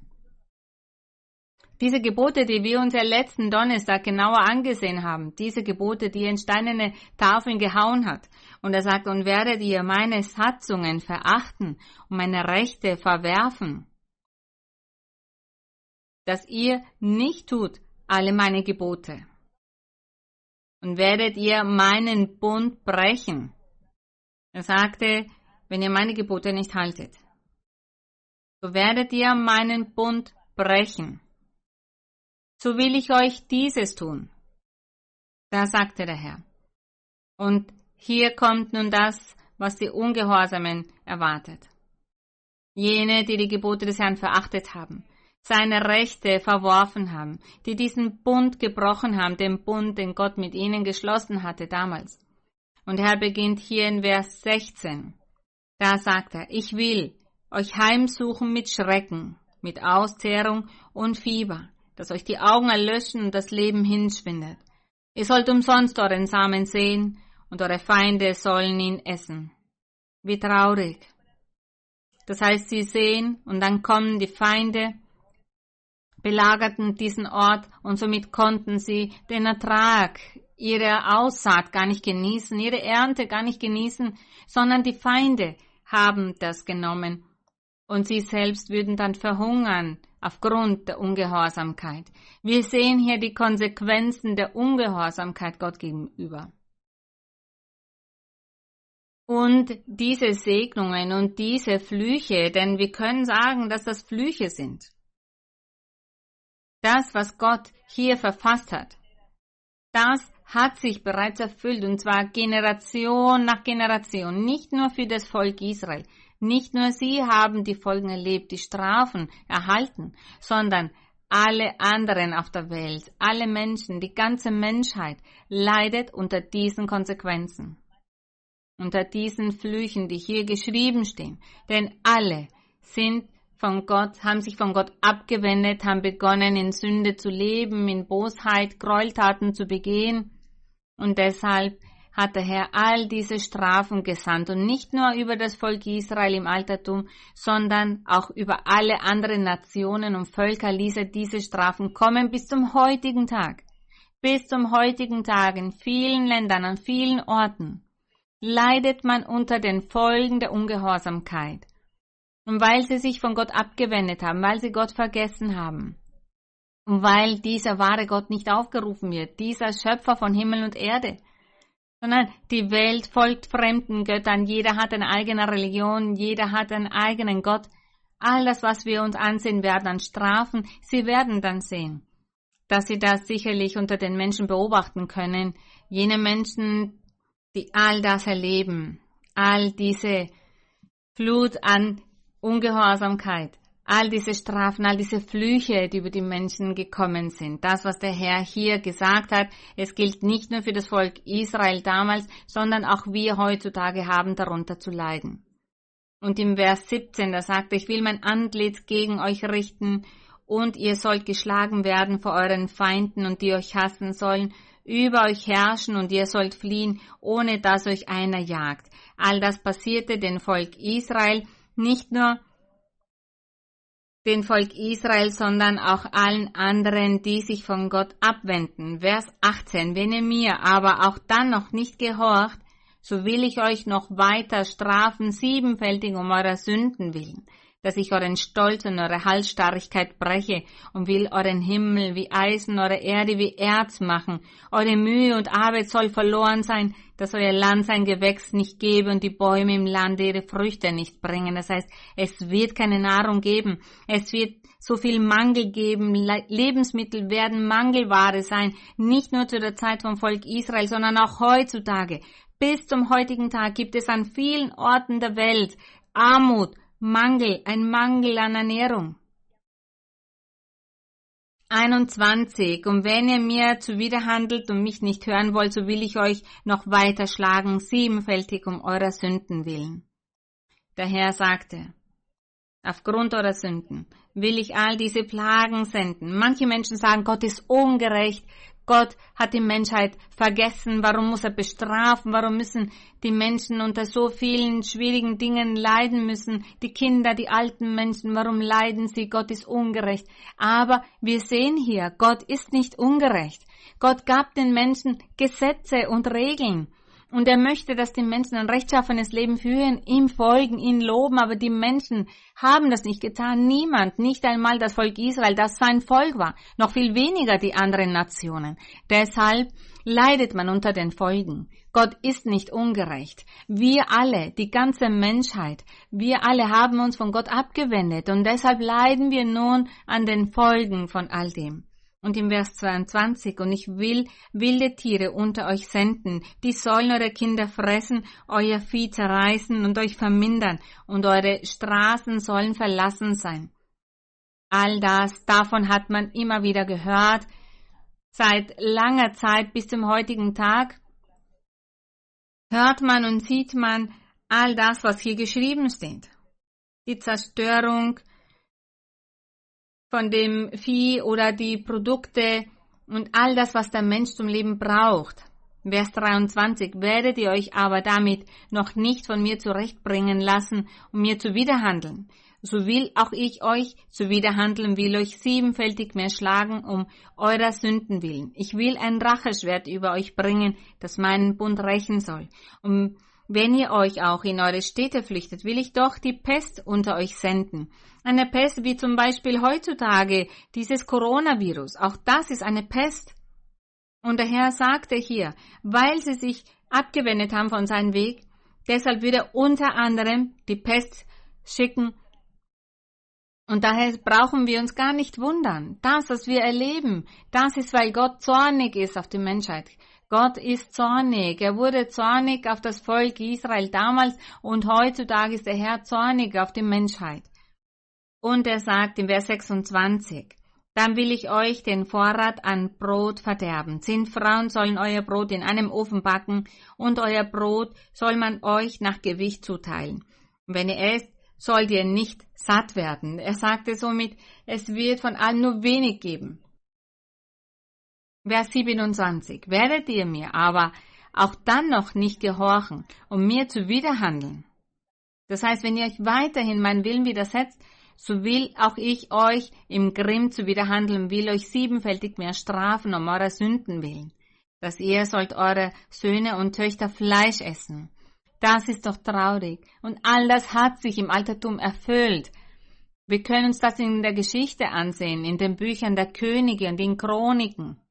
Diese Gebote, die wir uns ja letzten Donnerstag genauer angesehen haben, diese Gebote, die er in steinerne Tafeln gehauen hat. Und er sagt, und werdet ihr meine Satzungen verachten und meine Rechte verwerfen, dass ihr nicht tut, alle meine Gebote. Und werdet ihr meinen Bund brechen. Er sagte, wenn ihr meine Gebote nicht haltet, so werdet ihr meinen Bund brechen. So will ich euch dieses tun. Da sagte der Herr. Und hier kommt nun das, was die Ungehorsamen erwartet. Jene, die die Gebote des Herrn verachtet haben, seine Rechte verworfen haben, die diesen Bund gebrochen haben, den Bund, den Gott mit ihnen geschlossen hatte damals. Und er beginnt hier in Vers 16. Da sagt er, ich will euch heimsuchen mit Schrecken, mit Auszehrung und Fieber, dass euch die Augen erlöschen und das Leben hinschwindet. Ihr sollt umsonst euren Samen sehen und eure Feinde sollen ihn essen. Wie traurig. Das heißt, sie sehen und dann kommen die Feinde belagerten diesen Ort und somit konnten sie den Ertrag ihrer Aussaat gar nicht genießen, ihre Ernte gar nicht genießen, sondern die Feinde haben das genommen und sie selbst würden dann verhungern aufgrund der Ungehorsamkeit. Wir sehen hier die Konsequenzen der Ungehorsamkeit Gott gegenüber. Und diese Segnungen und diese Flüche, denn wir können sagen, dass das Flüche sind das, was Gott hier verfasst hat, das hat sich bereits erfüllt und zwar Generation nach Generation, nicht nur für das Volk Israel, nicht nur sie haben die Folgen erlebt, die Strafen erhalten, sondern alle anderen auf der Welt, alle Menschen, die ganze Menschheit leidet unter diesen Konsequenzen, unter diesen Flüchen, die hier geschrieben stehen, denn alle sind von Gott, haben sich von Gott abgewendet, haben begonnen in Sünde zu leben, in Bosheit, Gräueltaten zu begehen. Und deshalb hat der Herr all diese Strafen gesandt und nicht nur über das Volk Israel im Altertum, sondern auch über alle anderen Nationen und Völker ließ er diese Strafen kommen bis zum heutigen Tag. Bis zum heutigen Tag in vielen Ländern, an vielen Orten leidet man unter den Folgen der Ungehorsamkeit. Und weil sie sich von Gott abgewendet haben, weil sie Gott vergessen haben. Und weil dieser wahre Gott nicht aufgerufen wird, dieser Schöpfer von Himmel und Erde. sondern die Welt folgt fremden Göttern. Jeder hat eine eigene Religion, jeder hat einen eigenen Gott. All das, was wir uns ansehen werden an Strafen, sie werden dann sehen, dass sie das sicherlich unter den Menschen beobachten können. Jene Menschen, die all das erleben, all diese Flut an Ungehorsamkeit, all diese Strafen, all diese Flüche, die über die Menschen gekommen sind. Das, was der Herr hier gesagt hat, es gilt nicht nur für das Volk Israel damals, sondern auch wir heutzutage haben darunter zu leiden. Und im Vers 17, da sagt er, ich will mein Antlitz gegen euch richten und ihr sollt geschlagen werden vor euren Feinden und die euch hassen sollen, über euch herrschen und ihr sollt fliehen, ohne dass euch einer jagt. All das passierte dem Volk Israel, nicht nur den Volk Israel, sondern auch allen anderen, die sich von Gott abwenden. Vers 18. Wenn ihr mir aber auch dann noch nicht gehorcht, so will ich euch noch weiter strafen, siebenfältig um eurer Sünden willen dass ich euren Stolz und eure Halsstarrigkeit breche und will euren Himmel wie Eisen, eure Erde wie Erz machen. Eure Mühe und Arbeit soll verloren sein, dass euer Land sein Gewächs nicht gebe und die Bäume im Lande ihre Früchte nicht bringen. Das heißt, es wird keine Nahrung geben. Es wird so viel Mangel geben. Lebensmittel werden Mangelware sein. Nicht nur zu der Zeit vom Volk Israel, sondern auch heutzutage. Bis zum heutigen Tag gibt es an vielen Orten der Welt Armut, Mangel, ein Mangel an Ernährung. 21. Und wenn ihr mir zuwiderhandelt und mich nicht hören wollt, so will ich euch noch weiter schlagen, siebenfältig um eurer Sünden willen. Der Herr sagte, aufgrund eurer Sünden will ich all diese Plagen senden. Manche Menschen sagen, Gott ist ungerecht, Gott hat die Menschheit vergessen. Warum muss er bestrafen? Warum müssen die Menschen unter so vielen schwierigen Dingen leiden müssen? Die Kinder, die alten Menschen, warum leiden sie? Gott ist ungerecht. Aber wir sehen hier, Gott ist nicht ungerecht. Gott gab den Menschen Gesetze und Regeln. Und er möchte, dass die Menschen ein rechtschaffenes Leben führen, ihm folgen, ihn loben, aber die Menschen haben das nicht getan. Niemand, nicht einmal das Volk Israel, das sein Volk war, noch viel weniger die anderen Nationen. Deshalb leidet man unter den Folgen. Gott ist nicht ungerecht. Wir alle, die ganze Menschheit, wir alle haben uns von Gott abgewendet und deshalb leiden wir nun an den Folgen von all dem. Und im Vers 22, und ich will wilde Tiere unter euch senden, die sollen eure Kinder fressen, euer Vieh zerreißen und euch vermindern, und eure Straßen sollen verlassen sein. All das, davon hat man immer wieder gehört, seit langer Zeit bis zum heutigen Tag, hört man und sieht man all das, was hier geschrieben steht. Die Zerstörung, von dem Vieh oder die Produkte und all das, was der Mensch zum Leben braucht. Vers 23, werdet ihr euch aber damit noch nicht von mir zurechtbringen lassen, um mir zuwiderhandeln. So will auch ich euch zuwiderhandeln, will euch siebenfältig mehr schlagen, um eurer Sünden willen. Ich will ein Racheschwert über euch bringen, das meinen Bund rächen soll. Um wenn ihr euch auch in eure Städte flüchtet, will ich doch die Pest unter euch senden. Eine Pest wie zum Beispiel heutzutage dieses Coronavirus. Auch das ist eine Pest. Und der Herr sagte hier, weil sie sich abgewendet haben von seinem Weg, deshalb würde er unter anderem die Pest schicken. Und daher brauchen wir uns gar nicht wundern. Das, was wir erleben, das ist, weil Gott zornig ist auf die Menschheit. Gott ist zornig. Er wurde zornig auf das Volk Israel damals und heutzutage ist der Herr zornig auf die Menschheit. Und er sagt im Vers 26, dann will ich euch den Vorrat an Brot verderben. Zehn Frauen sollen euer Brot in einem Ofen backen und euer Brot soll man euch nach Gewicht zuteilen. Und wenn ihr esst, sollt ihr nicht satt werden. Er sagte somit, es wird von allen nur wenig geben. Vers 27. Werdet ihr mir aber auch dann noch nicht gehorchen, um mir zu widerhandeln? Das heißt, wenn ihr euch weiterhin meinen Willen widersetzt, so will auch ich euch im Grimm zu widerhandeln, will euch siebenfältig mehr strafen um eurer Sünden willen, dass ihr sollt eure Söhne und Töchter Fleisch essen. Das ist doch traurig. Und all das hat sich im Altertum erfüllt. Wir können uns das in der Geschichte ansehen, in den Büchern der Könige und in Chroniken.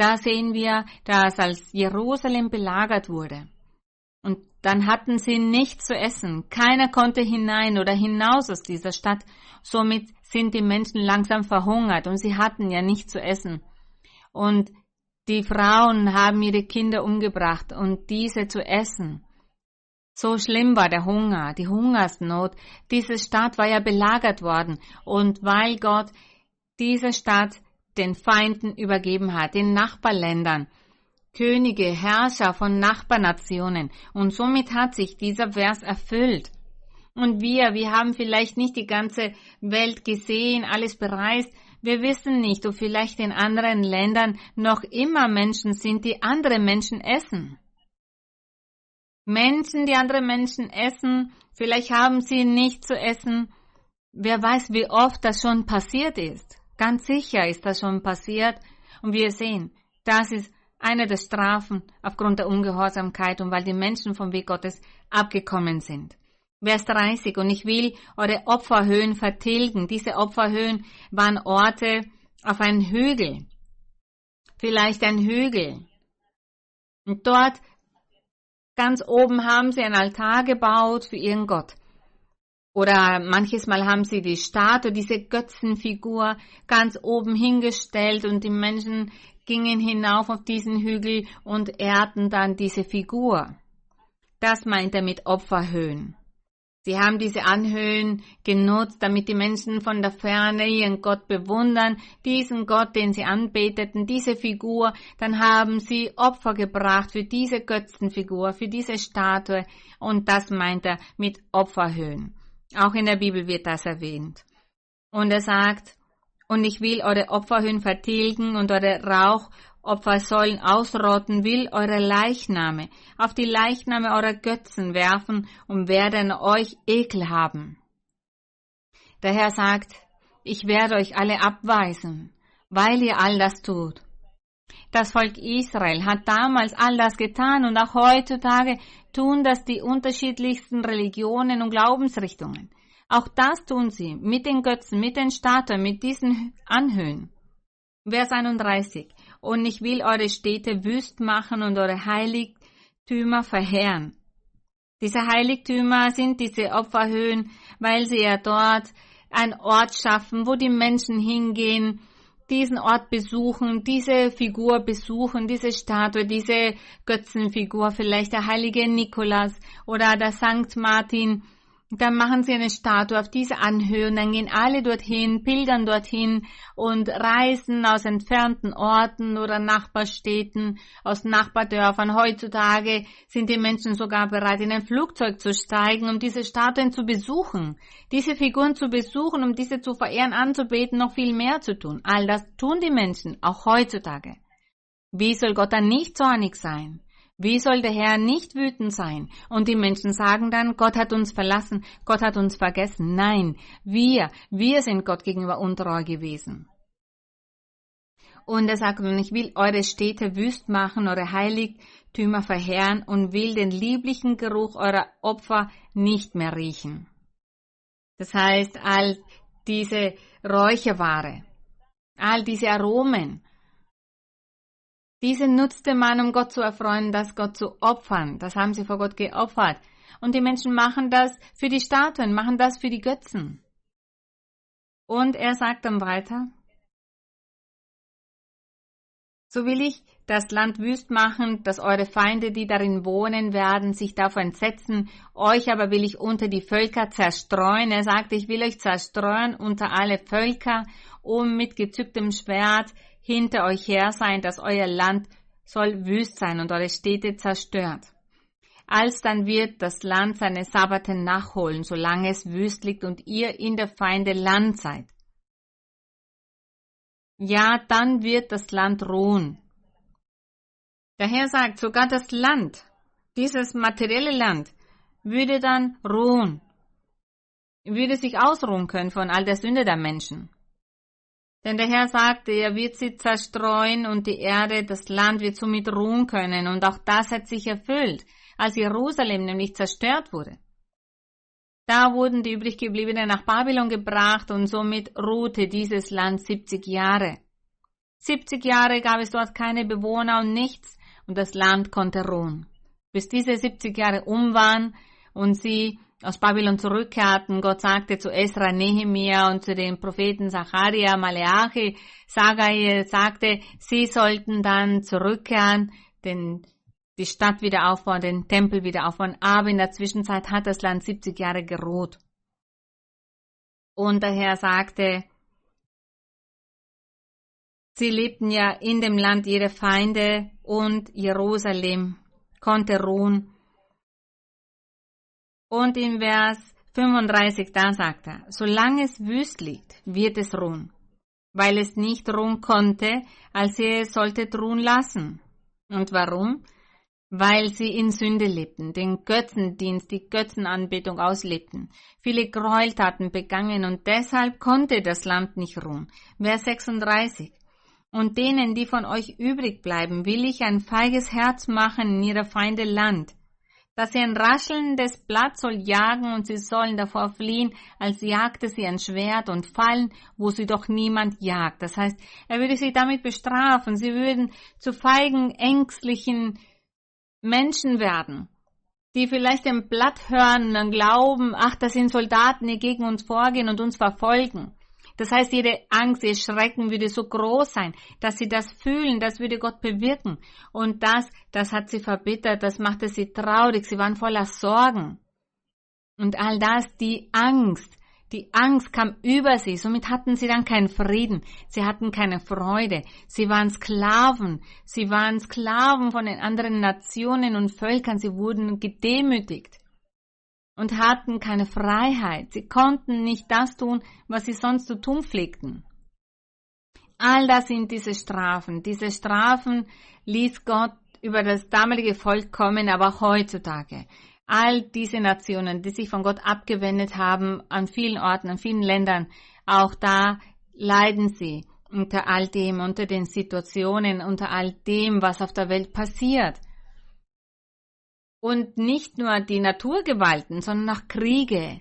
Da sehen wir, dass als Jerusalem belagert wurde. Und dann hatten sie nichts zu essen. Keiner konnte hinein oder hinaus aus dieser Stadt. Somit sind die Menschen langsam verhungert und sie hatten ja nichts zu essen. Und die Frauen haben ihre Kinder umgebracht und diese zu essen. So schlimm war der Hunger, die Hungersnot. Diese Stadt war ja belagert worden. Und weil Gott diese Stadt den Feinden übergeben hat, den Nachbarländern, Könige, Herrscher von Nachbarnationen. Und somit hat sich dieser Vers erfüllt. Und wir, wir haben vielleicht nicht die ganze Welt gesehen, alles bereist. Wir wissen nicht, ob vielleicht in anderen Ländern noch immer Menschen sind, die andere Menschen essen. Menschen, die andere Menschen essen, vielleicht haben sie nicht zu essen. Wer weiß, wie oft das schon passiert ist. Ganz sicher ist das schon passiert. Und wir sehen, das ist eine der Strafen aufgrund der Ungehorsamkeit und weil die Menschen vom Weg Gottes abgekommen sind. Vers 30. Und ich will eure Opferhöhen vertilgen. Diese Opferhöhen waren Orte auf einem Hügel. Vielleicht ein Hügel. Und dort ganz oben haben sie ein Altar gebaut für ihren Gott. Oder manches Mal haben sie die Statue, diese Götzenfigur ganz oben hingestellt und die Menschen gingen hinauf auf diesen Hügel und ehrten dann diese Figur. Das meint er mit Opferhöhen. Sie haben diese Anhöhen genutzt, damit die Menschen von der Ferne ihren Gott bewundern, diesen Gott, den sie anbeteten, diese Figur, dann haben sie Opfer gebracht für diese Götzenfigur, für diese Statue, und das meint er mit Opferhöhen. Auch in der Bibel wird das erwähnt. Und er sagt, und ich will eure Opferhöhen vertilgen und eure Rauchopfersäulen ausrotten, will eure Leichname auf die Leichname eurer Götzen werfen und werde an euch Ekel haben. Der Herr sagt, ich werde euch alle abweisen, weil ihr all das tut. Das Volk Israel hat damals all das getan und auch heutzutage tun das die unterschiedlichsten Religionen und Glaubensrichtungen. Auch das tun sie mit den Götzen, mit den Statuen, mit diesen Anhöhen. Vers 31. Und ich will eure Städte wüst machen und eure Heiligtümer verheeren. Diese Heiligtümer sind diese Opferhöhen, weil sie ja dort ein Ort schaffen, wo die Menschen hingehen, diesen Ort besuchen, diese Figur besuchen, diese Statue, diese Götzenfigur, vielleicht der heilige Nikolaus oder der Sankt Martin, dann machen sie eine Statue auf diese Anhöhe und dann gehen alle dorthin, pilgern dorthin und reisen aus entfernten Orten oder Nachbarstädten, aus Nachbardörfern. Heutzutage sind die Menschen sogar bereit, in ein Flugzeug zu steigen, um diese Statuen zu besuchen, diese Figuren zu besuchen, um diese zu verehren, anzubeten, noch viel mehr zu tun. All das tun die Menschen, auch heutzutage. Wie soll Gott dann nicht zornig sein? Wie soll der Herr nicht wütend sein? Und die Menschen sagen dann, Gott hat uns verlassen, Gott hat uns vergessen. Nein, wir, wir sind Gott gegenüber untreu gewesen. Und er sagt, und ich will eure Städte wüst machen, eure Heiligtümer verheeren und will den lieblichen Geruch eurer Opfer nicht mehr riechen. Das heißt, all diese Räucherware, all diese Aromen, diese nutzte man, um Gott zu erfreuen, das Gott zu opfern. Das haben sie vor Gott geopfert. Und die Menschen machen das für die Statuen, machen das für die Götzen. Und er sagt dann weiter, so will ich das Land wüst machen, dass eure Feinde, die darin wohnen werden, sich davon entsetzen. Euch aber will ich unter die Völker zerstreuen. Er sagt, ich will euch zerstreuen unter alle Völker, um mit gezücktem Schwert hinter euch her sein, dass euer Land soll wüst sein und eure Städte zerstört. Alsdann wird das Land seine Sabbaten nachholen, solange es wüst liegt und ihr in der Feinde Land seid. Ja, dann wird das Land ruhen. Der Herr sagt, sogar das Land, dieses materielle Land, würde dann ruhen, würde sich ausruhen können von all der Sünde der Menschen. Denn der Herr sagte, er wird sie zerstreuen und die Erde, das Land wird somit ruhen können. Und auch das hat sich erfüllt, als Jerusalem nämlich zerstört wurde. Da wurden die übriggebliebenen nach Babylon gebracht und somit ruhte dieses Land 70 Jahre. 70 Jahre gab es dort keine Bewohner und nichts und das Land konnte ruhen. Bis diese 70 Jahre um waren und sie aus Babylon zurückkehrten, Gott sagte zu Esra, Nehemia und zu den Propheten Zacharia, Maleachi, Sagai sagte, sie sollten dann zurückkehren, den, die Stadt wieder aufbauen, den Tempel wieder aufbauen. Aber in der Zwischenzeit hat das Land 70 Jahre geruht. Und der Herr sagte, sie lebten ja in dem Land ihrer Feinde und Jerusalem konnte ruhen. Und in Vers 35 da sagt er, solange es wüst liegt, wird es ruhen, weil es nicht ruhen konnte, als ihr es solltet ruhen lassen. Und warum? Weil sie in Sünde lebten, den Götzendienst, die Götzenanbetung auslebten, viele Gräueltaten begangen und deshalb konnte das Land nicht ruhen. Vers 36. Und denen, die von euch übrig bleiben, will ich ein feiges Herz machen in ihrer Feinde Land, dass sie ein raschelndes Blatt soll jagen und sie sollen davor fliehen, als jagte sie ein Schwert und fallen, wo sie doch niemand jagt. Das heißt, er würde sie damit bestrafen. Sie würden zu feigen, ängstlichen Menschen werden, die vielleicht im Blatt hören und dann glauben, ach, das sind Soldaten, die gegen uns vorgehen und uns verfolgen. Das heißt, ihre Angst, ihr Schrecken würde so groß sein, dass sie das fühlen, das würde Gott bewirken. Und das, das hat sie verbittert, das machte sie traurig, sie waren voller Sorgen. Und all das, die Angst, die Angst kam über sie, somit hatten sie dann keinen Frieden, sie hatten keine Freude, sie waren Sklaven, sie waren Sklaven von den anderen Nationen und Völkern, sie wurden gedemütigt und hatten keine Freiheit. Sie konnten nicht das tun, was sie sonst zu tun pflegten. All das sind diese Strafen. Diese Strafen ließ Gott über das damalige Volk kommen, aber auch heutzutage. All diese Nationen, die sich von Gott abgewendet haben, an vielen Orten, an vielen Ländern, auch da leiden sie unter all dem, unter den Situationen, unter all dem, was auf der Welt passiert. Und nicht nur die Naturgewalten, sondern auch Kriege.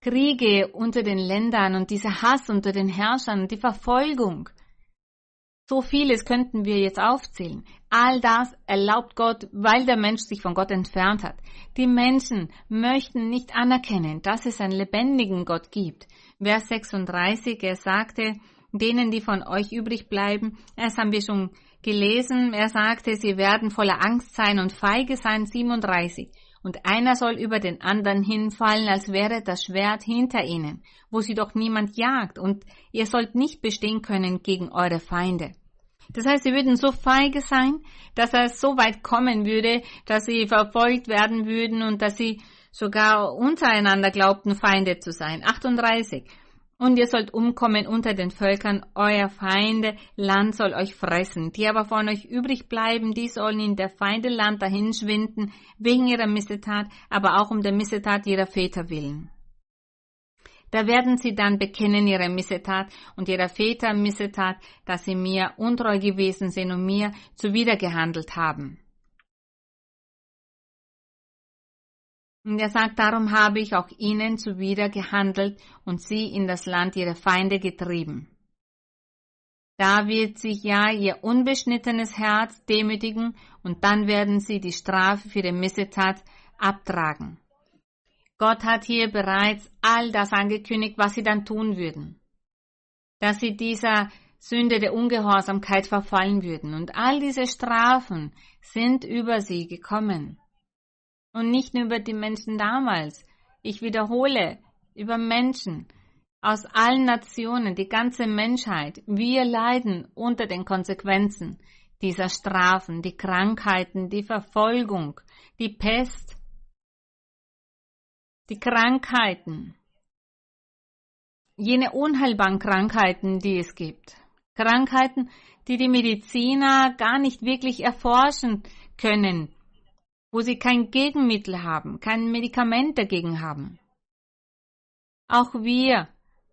Kriege unter den Ländern und dieser Hass unter den Herrschern, die Verfolgung. So vieles könnten wir jetzt aufzählen. All das erlaubt Gott, weil der Mensch sich von Gott entfernt hat. Die Menschen möchten nicht anerkennen, dass es einen lebendigen Gott gibt. Vers 36, er sagte, denen, die von euch übrig bleiben, das haben wir schon gelesen, er sagte, sie werden voller Angst sein und feige sein, 37. Und einer soll über den anderen hinfallen, als wäre das Schwert hinter ihnen, wo sie doch niemand jagt, und ihr sollt nicht bestehen können gegen eure Feinde. Das heißt, sie würden so feige sein, dass es so weit kommen würde, dass sie verfolgt werden würden und dass sie sogar untereinander glaubten, Feinde zu sein. 38. Und ihr sollt umkommen unter den Völkern, euer Feinde, Land soll euch fressen. Die aber von euch übrig bleiben, die sollen in der Feinde Land dahinschwinden, wegen ihrer Missetat, aber auch um der Missetat ihrer Väter willen. Da werden sie dann bekennen ihre Missetat und ihrer Väter Missetat, dass sie mir untreu gewesen sind und mir zuwidergehandelt haben. Und er sagt, darum habe ich auch ihnen zuwider gehandelt und sie in das Land ihrer Feinde getrieben. Da wird sich ja ihr unbeschnittenes Herz demütigen und dann werden sie die Strafe für die Missetat abtragen. Gott hat hier bereits all das angekündigt, was sie dann tun würden. Dass sie dieser Sünde der Ungehorsamkeit verfallen würden. Und all diese Strafen sind über sie gekommen. Und nicht nur über die Menschen damals. Ich wiederhole, über Menschen aus allen Nationen, die ganze Menschheit. Wir leiden unter den Konsequenzen dieser Strafen, die Krankheiten, die Verfolgung, die Pest, die Krankheiten, jene unheilbaren Krankheiten, die es gibt. Krankheiten, die die Mediziner gar nicht wirklich erforschen können, wo sie kein Gegenmittel haben, kein Medikament dagegen haben. Auch wir,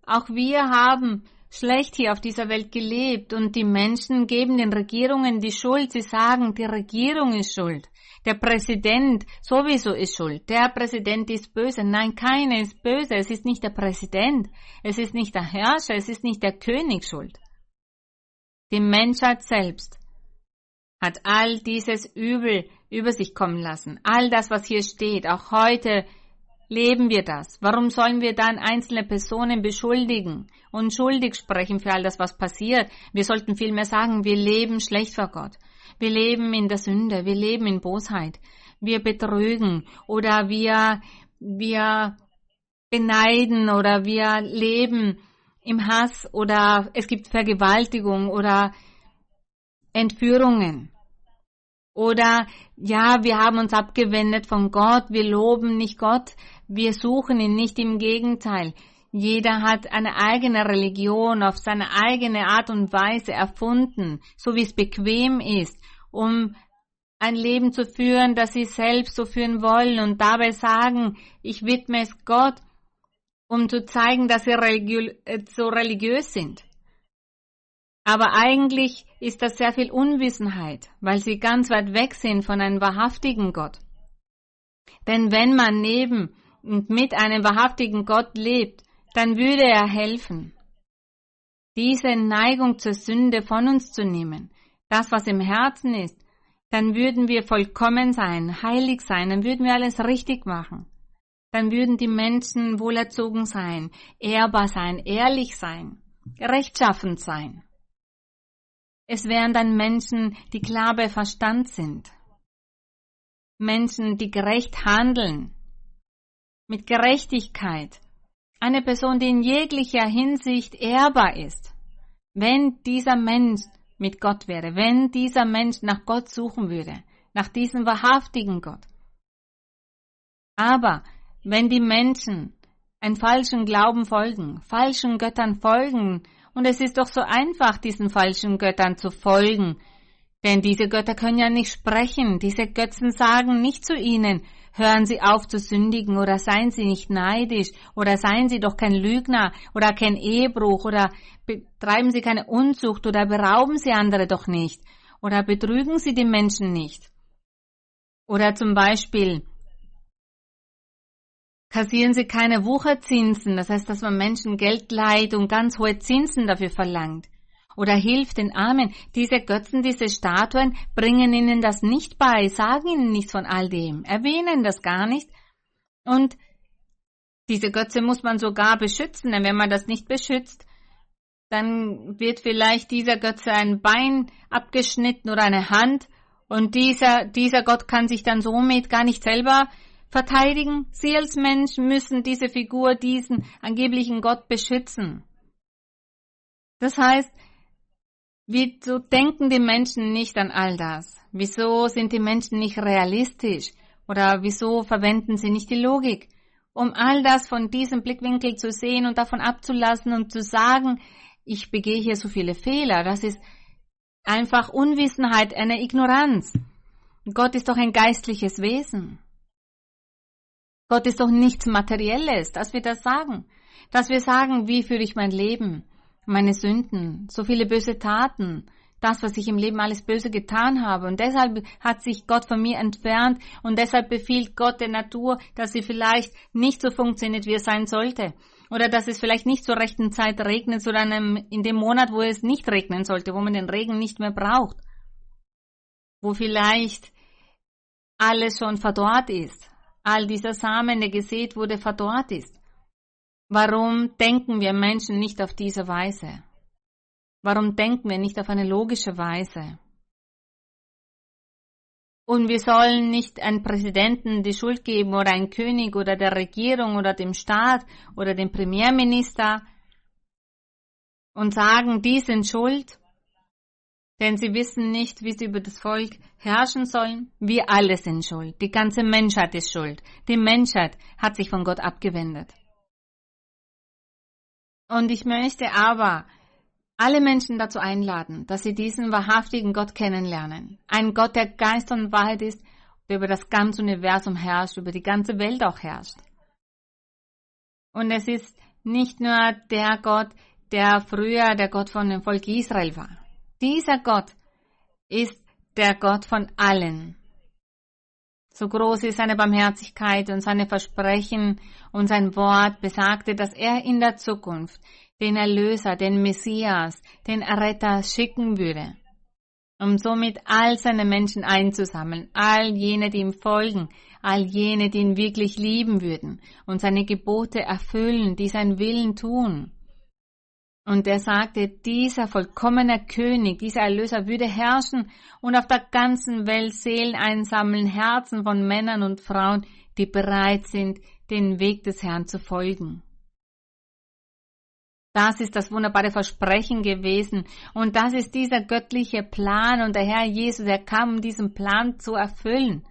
auch wir haben schlecht hier auf dieser Welt gelebt und die Menschen geben den Regierungen die Schuld. Sie sagen, die Regierung ist schuld. Der Präsident sowieso ist schuld. Der Präsident ist böse. Nein, keiner ist böse. Es ist nicht der Präsident. Es ist nicht der Herrscher. Es ist nicht der König schuld. Die Menschheit selbst hat all dieses Übel über sich kommen lassen. All das, was hier steht, auch heute leben wir das. Warum sollen wir dann einzelne Personen beschuldigen und schuldig sprechen für all das, was passiert? Wir sollten vielmehr sagen, wir leben schlecht vor Gott. Wir leben in der Sünde, wir leben in Bosheit, wir betrügen oder wir, wir beneiden oder wir leben im Hass oder es gibt Vergewaltigung oder Entführungen. Oder ja, wir haben uns abgewendet von Gott, wir loben nicht Gott, wir suchen ihn nicht, im Gegenteil. Jeder hat eine eigene Religion auf seine eigene Art und Weise erfunden, so wie es bequem ist, um ein Leben zu führen, das sie selbst so führen wollen und dabei sagen, ich widme es Gott, um zu zeigen, dass sie religiö äh, so religiös sind. Aber eigentlich ist das sehr viel Unwissenheit, weil sie ganz weit weg sind von einem wahrhaftigen Gott. Denn wenn man neben und mit einem wahrhaftigen Gott lebt, dann würde er helfen, diese Neigung zur Sünde von uns zu nehmen, das, was im Herzen ist, dann würden wir vollkommen sein, heilig sein, dann würden wir alles richtig machen. Dann würden die Menschen wohlerzogen sein, ehrbar sein, ehrlich sein, rechtschaffend sein. Es wären dann Menschen, die klar bei Verstand sind. Menschen, die gerecht handeln. Mit Gerechtigkeit. Eine Person, die in jeglicher Hinsicht ehrbar ist. Wenn dieser Mensch mit Gott wäre, wenn dieser Mensch nach Gott suchen würde, nach diesem wahrhaftigen Gott. Aber wenn die Menschen einen falschen Glauben folgen, falschen Göttern folgen, und es ist doch so einfach, diesen falschen Göttern zu folgen. Denn diese Götter können ja nicht sprechen. Diese Götzen sagen nicht zu ihnen, hören Sie auf zu sündigen oder seien Sie nicht neidisch oder seien Sie doch kein Lügner oder kein Ehebruch oder betreiben Sie keine Unzucht oder berauben Sie andere doch nicht oder betrügen Sie die Menschen nicht. Oder zum Beispiel, kassieren sie keine Wucherzinsen, das heißt, dass man Menschen Geld leiht und ganz hohe Zinsen dafür verlangt. Oder hilft den Armen. Diese Götzen, diese Statuen bringen ihnen das nicht bei, sagen ihnen nichts von all dem, erwähnen das gar nicht. Und diese Götze muss man sogar beschützen, denn wenn man das nicht beschützt, dann wird vielleicht dieser Götze ein Bein abgeschnitten oder eine Hand und dieser, dieser Gott kann sich dann somit gar nicht selber verteidigen. Mensch müssen diese Figur, diesen angeblichen Gott beschützen. Das heißt, wieso denken die Menschen nicht an all das? Wieso sind die Menschen nicht realistisch? Oder wieso verwenden sie nicht die Logik? Um all das von diesem Blickwinkel zu sehen und davon abzulassen und zu sagen, ich begehe hier so viele Fehler, das ist einfach Unwissenheit, eine Ignoranz. Gott ist doch ein geistliches Wesen. Gott ist doch nichts Materielles, dass wir das sagen. Dass wir sagen, wie führe ich mein Leben, meine Sünden, so viele böse Taten, das, was ich im Leben alles böse getan habe. Und deshalb hat sich Gott von mir entfernt und deshalb befiehlt Gott der Natur, dass sie vielleicht nicht so funktioniert, wie es sein sollte. Oder dass es vielleicht nicht zur rechten Zeit regnet, sondern in dem Monat, wo es nicht regnen sollte, wo man den Regen nicht mehr braucht. Wo vielleicht alles schon verdorrt ist all dieser Samen, der gesät wurde, verdorrt ist. Warum denken wir Menschen nicht auf diese Weise? Warum denken wir nicht auf eine logische Weise? Und wir sollen nicht einem Präsidenten die Schuld geben oder einem König oder der Regierung oder dem Staat oder dem Premierminister und sagen, die sind schuld, denn sie wissen nicht, wie sie über das Volk herrschen sollen. Wir alle sind schuld. Die ganze Menschheit ist schuld. Die Menschheit hat sich von Gott abgewendet. Und ich möchte aber alle Menschen dazu einladen, dass sie diesen wahrhaftigen Gott kennenlernen. Ein Gott, der Geist und Wahrheit ist, der über das ganze Universum herrscht, über die ganze Welt auch herrscht. Und es ist nicht nur der Gott, der früher der Gott von dem Volk Israel war. Dieser Gott ist der Gott von allen. So groß ist seine Barmherzigkeit und seine Versprechen und sein Wort besagte, dass er in der Zukunft den Erlöser, den Messias, den Erretter schicken würde, um somit all seine Menschen einzusammeln, all jene, die ihm folgen, all jene, die ihn wirklich lieben würden und seine Gebote erfüllen, die seinen Willen tun. Und er sagte, dieser vollkommene König, dieser Erlöser würde herrschen und auf der ganzen Welt Seelen einsammeln, Herzen von Männern und Frauen, die bereit sind, den Weg des Herrn zu folgen. Das ist das wunderbare Versprechen gewesen. Und das ist dieser göttliche Plan. Und der Herr Jesus, er kam, um diesen Plan zu erfüllen.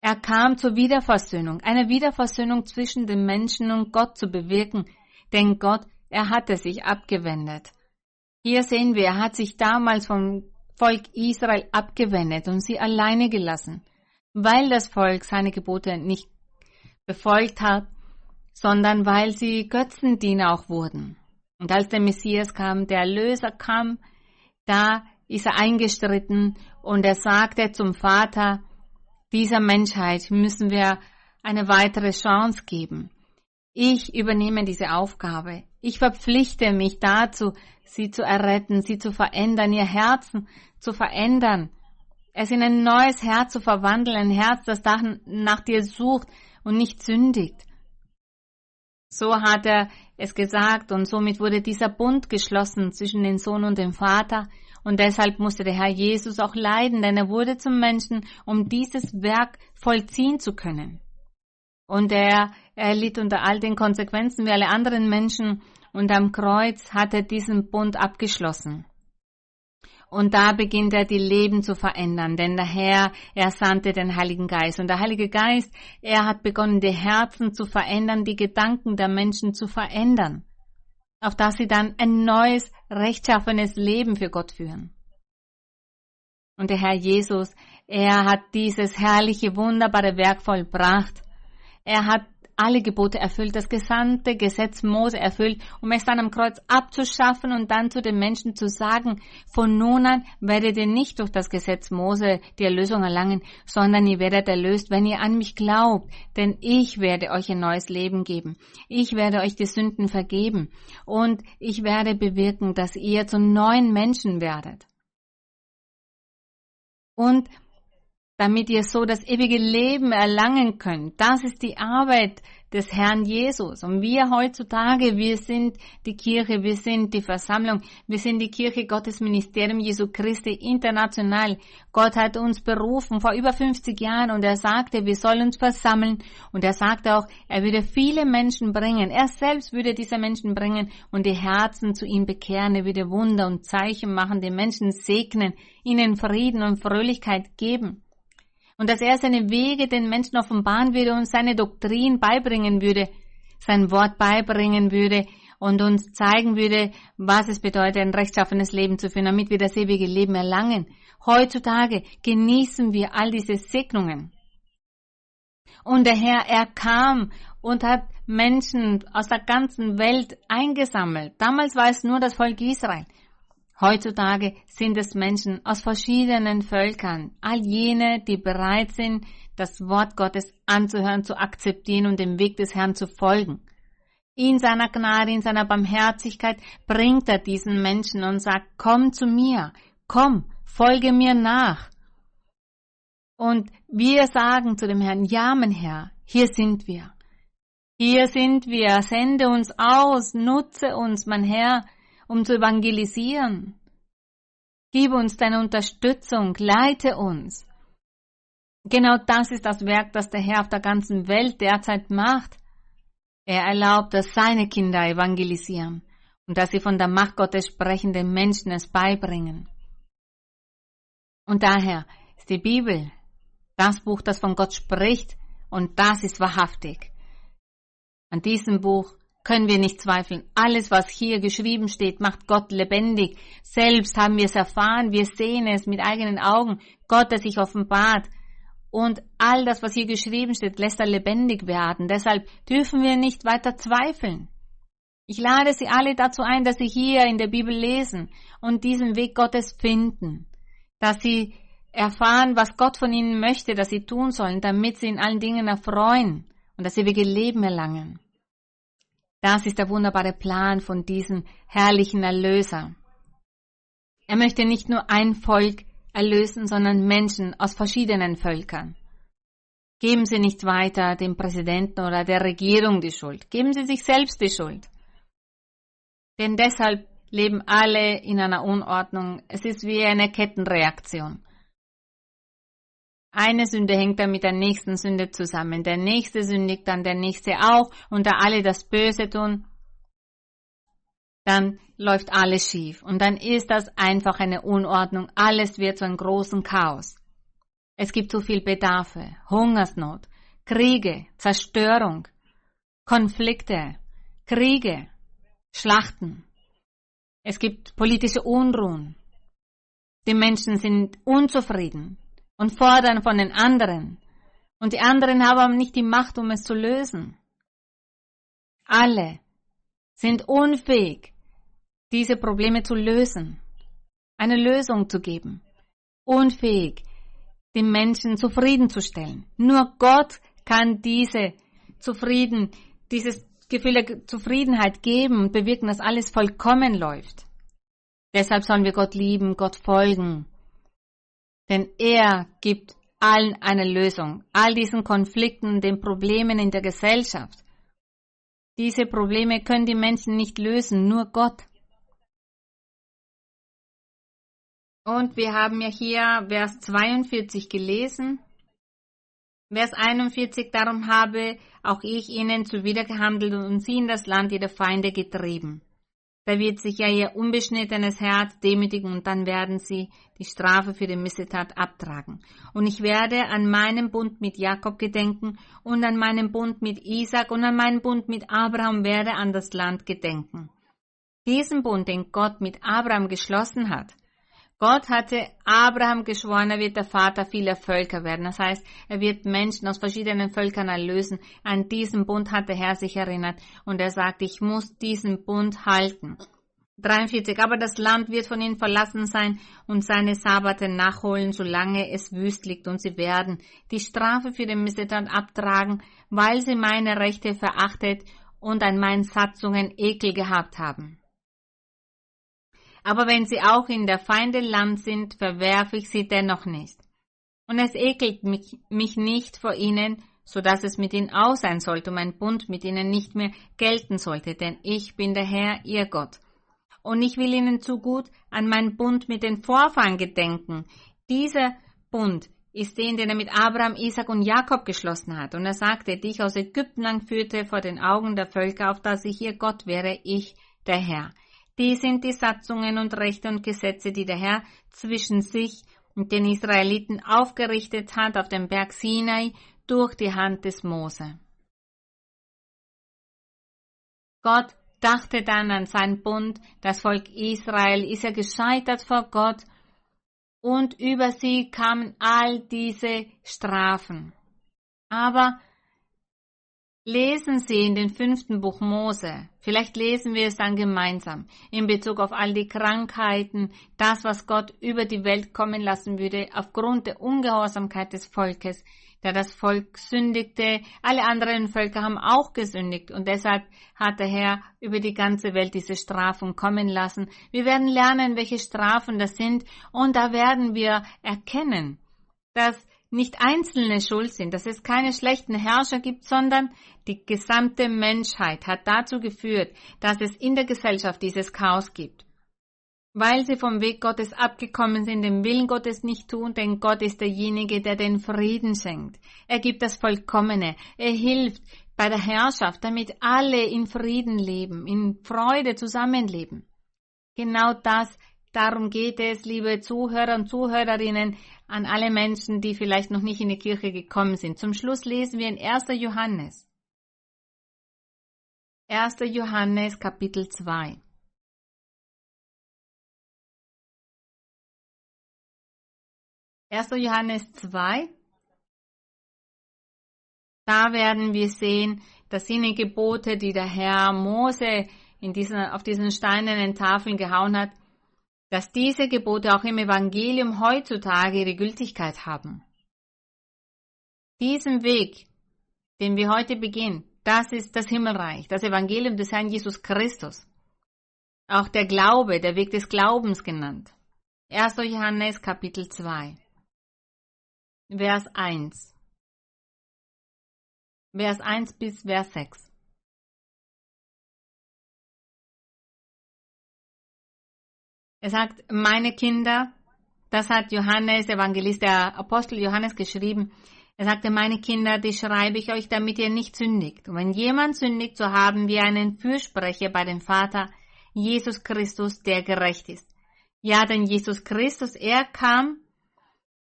Er kam zur Wiederversöhnung, eine Wiederversöhnung zwischen den Menschen und Gott zu bewirken. Denn Gott, er hatte sich abgewendet. Hier sehen wir, er hat sich damals vom Volk Israel abgewendet und sie alleine gelassen, weil das Volk seine Gebote nicht befolgt hat sondern weil sie Götzendiener auch wurden. Und als der Messias kam, der Erlöser kam, da ist er eingestritten und er sagte zum Vater, dieser Menschheit müssen wir eine weitere Chance geben. Ich übernehme diese Aufgabe. Ich verpflichte mich dazu, sie zu erretten, sie zu verändern, ihr Herzen zu verändern, es in ein neues Herz zu verwandeln, ein Herz, das nach dir sucht und nicht sündigt. So hat er es gesagt und somit wurde dieser Bund geschlossen zwischen dem Sohn und dem Vater und deshalb musste der Herr Jesus auch leiden, denn er wurde zum Menschen, um dieses Werk vollziehen zu können. Und er, er litt unter all den Konsequenzen wie alle anderen Menschen und am Kreuz hat er diesen Bund abgeschlossen. Und da beginnt er die Leben zu verändern, denn der Herr, er sandte den Heiligen Geist. Und der Heilige Geist, er hat begonnen, die Herzen zu verändern, die Gedanken der Menschen zu verändern, auf dass sie dann ein neues, rechtschaffenes Leben für Gott führen. Und der Herr Jesus, er hat dieses herrliche, wunderbare Werk vollbracht. Er hat alle Gebote erfüllt, das gesamte Gesetz Mose erfüllt, um es dann am Kreuz abzuschaffen und dann zu den Menschen zu sagen, von nun an werdet ihr nicht durch das Gesetz Mose die Erlösung erlangen, sondern ihr werdet erlöst, wenn ihr an mich glaubt, denn ich werde euch ein neues Leben geben. Ich werde euch die Sünden vergeben und ich werde bewirken, dass ihr zu neuen Menschen werdet. Und damit ihr so das ewige Leben erlangen könnt. Das ist die Arbeit des Herrn Jesus. Und wir heutzutage, wir sind die Kirche, wir sind die Versammlung, wir sind die Kirche Gottes Ministerium Jesu Christi international. Gott hat uns berufen vor über 50 Jahren und er sagte, wir sollen uns versammeln und er sagte auch, er würde viele Menschen bringen. Er selbst würde diese Menschen bringen und die Herzen zu ihm bekehren. Er würde Wunder und Zeichen machen, die Menschen segnen, ihnen Frieden und Fröhlichkeit geben und dass er seine Wege den Menschen offenbaren würde und seine Doktrin beibringen würde, sein Wort beibringen würde und uns zeigen würde, was es bedeutet, ein rechtschaffenes Leben zu führen, damit wir das ewige Leben erlangen. Heutzutage genießen wir all diese Segnungen. Und der Herr, er kam und hat Menschen aus der ganzen Welt eingesammelt. Damals war es nur das Volk Israel. Heutzutage sind es Menschen aus verschiedenen Völkern, all jene, die bereit sind, das Wort Gottes anzuhören, zu akzeptieren und dem Weg des Herrn zu folgen. In seiner Gnade, in seiner Barmherzigkeit bringt er diesen Menschen und sagt, komm zu mir, komm, folge mir nach. Und wir sagen zu dem Herrn, ja, mein Herr, hier sind wir. Hier sind wir, sende uns aus, nutze uns, mein Herr, um zu evangelisieren. Gib uns deine Unterstützung, leite uns. Genau das ist das Werk, das der Herr auf der ganzen Welt derzeit macht. Er erlaubt, dass seine Kinder evangelisieren und dass sie von der Macht Gottes sprechenden Menschen es beibringen. Und daher ist die Bibel das Buch, das von Gott spricht und das ist wahrhaftig. An diesem Buch können wir nicht zweifeln. Alles, was hier geschrieben steht, macht Gott lebendig. Selbst haben wir es erfahren, wir sehen es mit eigenen Augen. Gott, der sich offenbart. Und all das, was hier geschrieben steht, lässt er lebendig werden. Deshalb dürfen wir nicht weiter zweifeln. Ich lade Sie alle dazu ein, dass Sie hier in der Bibel lesen und diesen Weg Gottes finden. Dass Sie erfahren, was Gott von Ihnen möchte, dass Sie tun sollen, damit Sie in allen Dingen erfreuen und Sie ewige Leben erlangen. Das ist der wunderbare Plan von diesem herrlichen Erlöser. Er möchte nicht nur ein Volk erlösen, sondern Menschen aus verschiedenen Völkern. Geben Sie nicht weiter dem Präsidenten oder der Regierung die Schuld. Geben Sie sich selbst die Schuld. Denn deshalb leben alle in einer Unordnung. Es ist wie eine Kettenreaktion. Eine Sünde hängt dann mit der nächsten Sünde zusammen. Der nächste sündigt dann, der nächste auch. Und da alle das Böse tun, dann läuft alles schief. Und dann ist das einfach eine Unordnung. Alles wird zu einem großen Chaos. Es gibt so viel Bedarfe, Hungersnot, Kriege, Zerstörung, Konflikte, Kriege, Schlachten. Es gibt politische Unruhen. Die Menschen sind unzufrieden und fordern von den anderen. Und die anderen haben nicht die Macht, um es zu lösen. Alle sind unfähig, diese Probleme zu lösen, eine Lösung zu geben. Unfähig, den Menschen zufriedenzustellen. Nur Gott kann diese Zufrieden, dieses Gefühl der Zufriedenheit geben und bewirken, dass alles vollkommen läuft. Deshalb sollen wir Gott lieben, Gott folgen. Denn er gibt allen eine Lösung, all diesen Konflikten, den Problemen in der Gesellschaft. Diese Probleme können die Menschen nicht lösen, nur Gott. Und wir haben ja hier Vers 42 gelesen. Vers 41, darum habe auch ich ihnen zuwidergehandelt und sie in das Land ihrer Feinde getrieben. Da wird sich ja ihr unbeschnittenes Herz demütigen und dann werden sie die Strafe für die Missetat abtragen. Und ich werde an meinem Bund mit Jakob gedenken und an meinem Bund mit Isaac und an meinem Bund mit Abraham werde an das Land gedenken. Diesen Bund, den Gott mit Abraham geschlossen hat, Gott hatte Abraham geschworen, er wird der Vater vieler Völker werden. Das heißt, er wird Menschen aus verschiedenen Völkern erlösen. An diesen Bund hat der Herr sich erinnert und er sagt, ich muss diesen Bund halten. 43. Aber das Land wird von ihnen verlassen sein und seine Sabbate nachholen, solange es wüst liegt und sie werden die Strafe für den Missetat abtragen, weil sie meine Rechte verachtet und an meinen Satzungen Ekel gehabt haben. Aber wenn sie auch in der Feinde Land sind, verwerfe ich sie dennoch nicht. Und es ekelt mich, mich nicht vor ihnen, so dass es mit ihnen aus sein sollte und mein Bund mit ihnen nicht mehr gelten sollte, denn ich bin der Herr, ihr Gott. Und ich will ihnen zu gut an meinen Bund mit den Vorfahren gedenken. Dieser Bund ist den, den er mit Abraham, Isaac und Jakob geschlossen hat. Und er sagte, dich aus Ägypten lang führte vor den Augen der Völker, auf dass ich ihr Gott wäre, ich, der Herr. Die sind die Satzungen und Rechte und Gesetze, die der Herr zwischen sich und den Israeliten aufgerichtet hat auf dem Berg Sinai durch die Hand des Mose. Gott dachte dann an seinen Bund, das Volk Israel ist ja gescheitert vor Gott und über sie kamen all diese Strafen. Aber Lesen Sie in den fünften Buch Mose. Vielleicht lesen wir es dann gemeinsam in Bezug auf all die Krankheiten, das, was Gott über die Welt kommen lassen würde, aufgrund der Ungehorsamkeit des Volkes, da das Volk sündigte. Alle anderen Völker haben auch gesündigt und deshalb hat der Herr über die ganze Welt diese Strafen kommen lassen. Wir werden lernen, welche Strafen das sind und da werden wir erkennen, dass nicht Einzelne schuld sind, dass es keine schlechten Herrscher gibt, sondern die gesamte Menschheit hat dazu geführt, dass es in der Gesellschaft dieses Chaos gibt. Weil sie vom Weg Gottes abgekommen sind, den Willen Gottes nicht tun, denn Gott ist derjenige, der den Frieden schenkt. Er gibt das Vollkommene. Er hilft bei der Herrschaft, damit alle in Frieden leben, in Freude zusammenleben. Genau das Darum geht es, liebe Zuhörer und Zuhörerinnen, an alle Menschen, die vielleicht noch nicht in die Kirche gekommen sind. Zum Schluss lesen wir in 1. Johannes. 1. Johannes Kapitel 2. Erster Johannes 2. Da werden wir sehen, das sind die Gebote, die der Herr Mose in diesen, auf diesen steinernen Tafeln gehauen hat, dass diese Gebote auch im Evangelium heutzutage ihre Gültigkeit haben. Diesen Weg, den wir heute beginnen, Das ist das Himmelreich, das Evangelium des Herrn Jesus Christus. Auch der Glaube, der Weg des Glaubens genannt. 1. Johannes Kapitel 2. Vers 1. Vers 1 bis Vers 6. Er sagt, meine Kinder, das hat Johannes, Evangelist, der Apostel Johannes geschrieben. Er sagte, meine Kinder, die schreibe ich euch, damit ihr nicht sündigt. Und wenn jemand sündigt, so haben wir einen Fürsprecher bei dem Vater, Jesus Christus, der gerecht ist. Ja, denn Jesus Christus, er kam,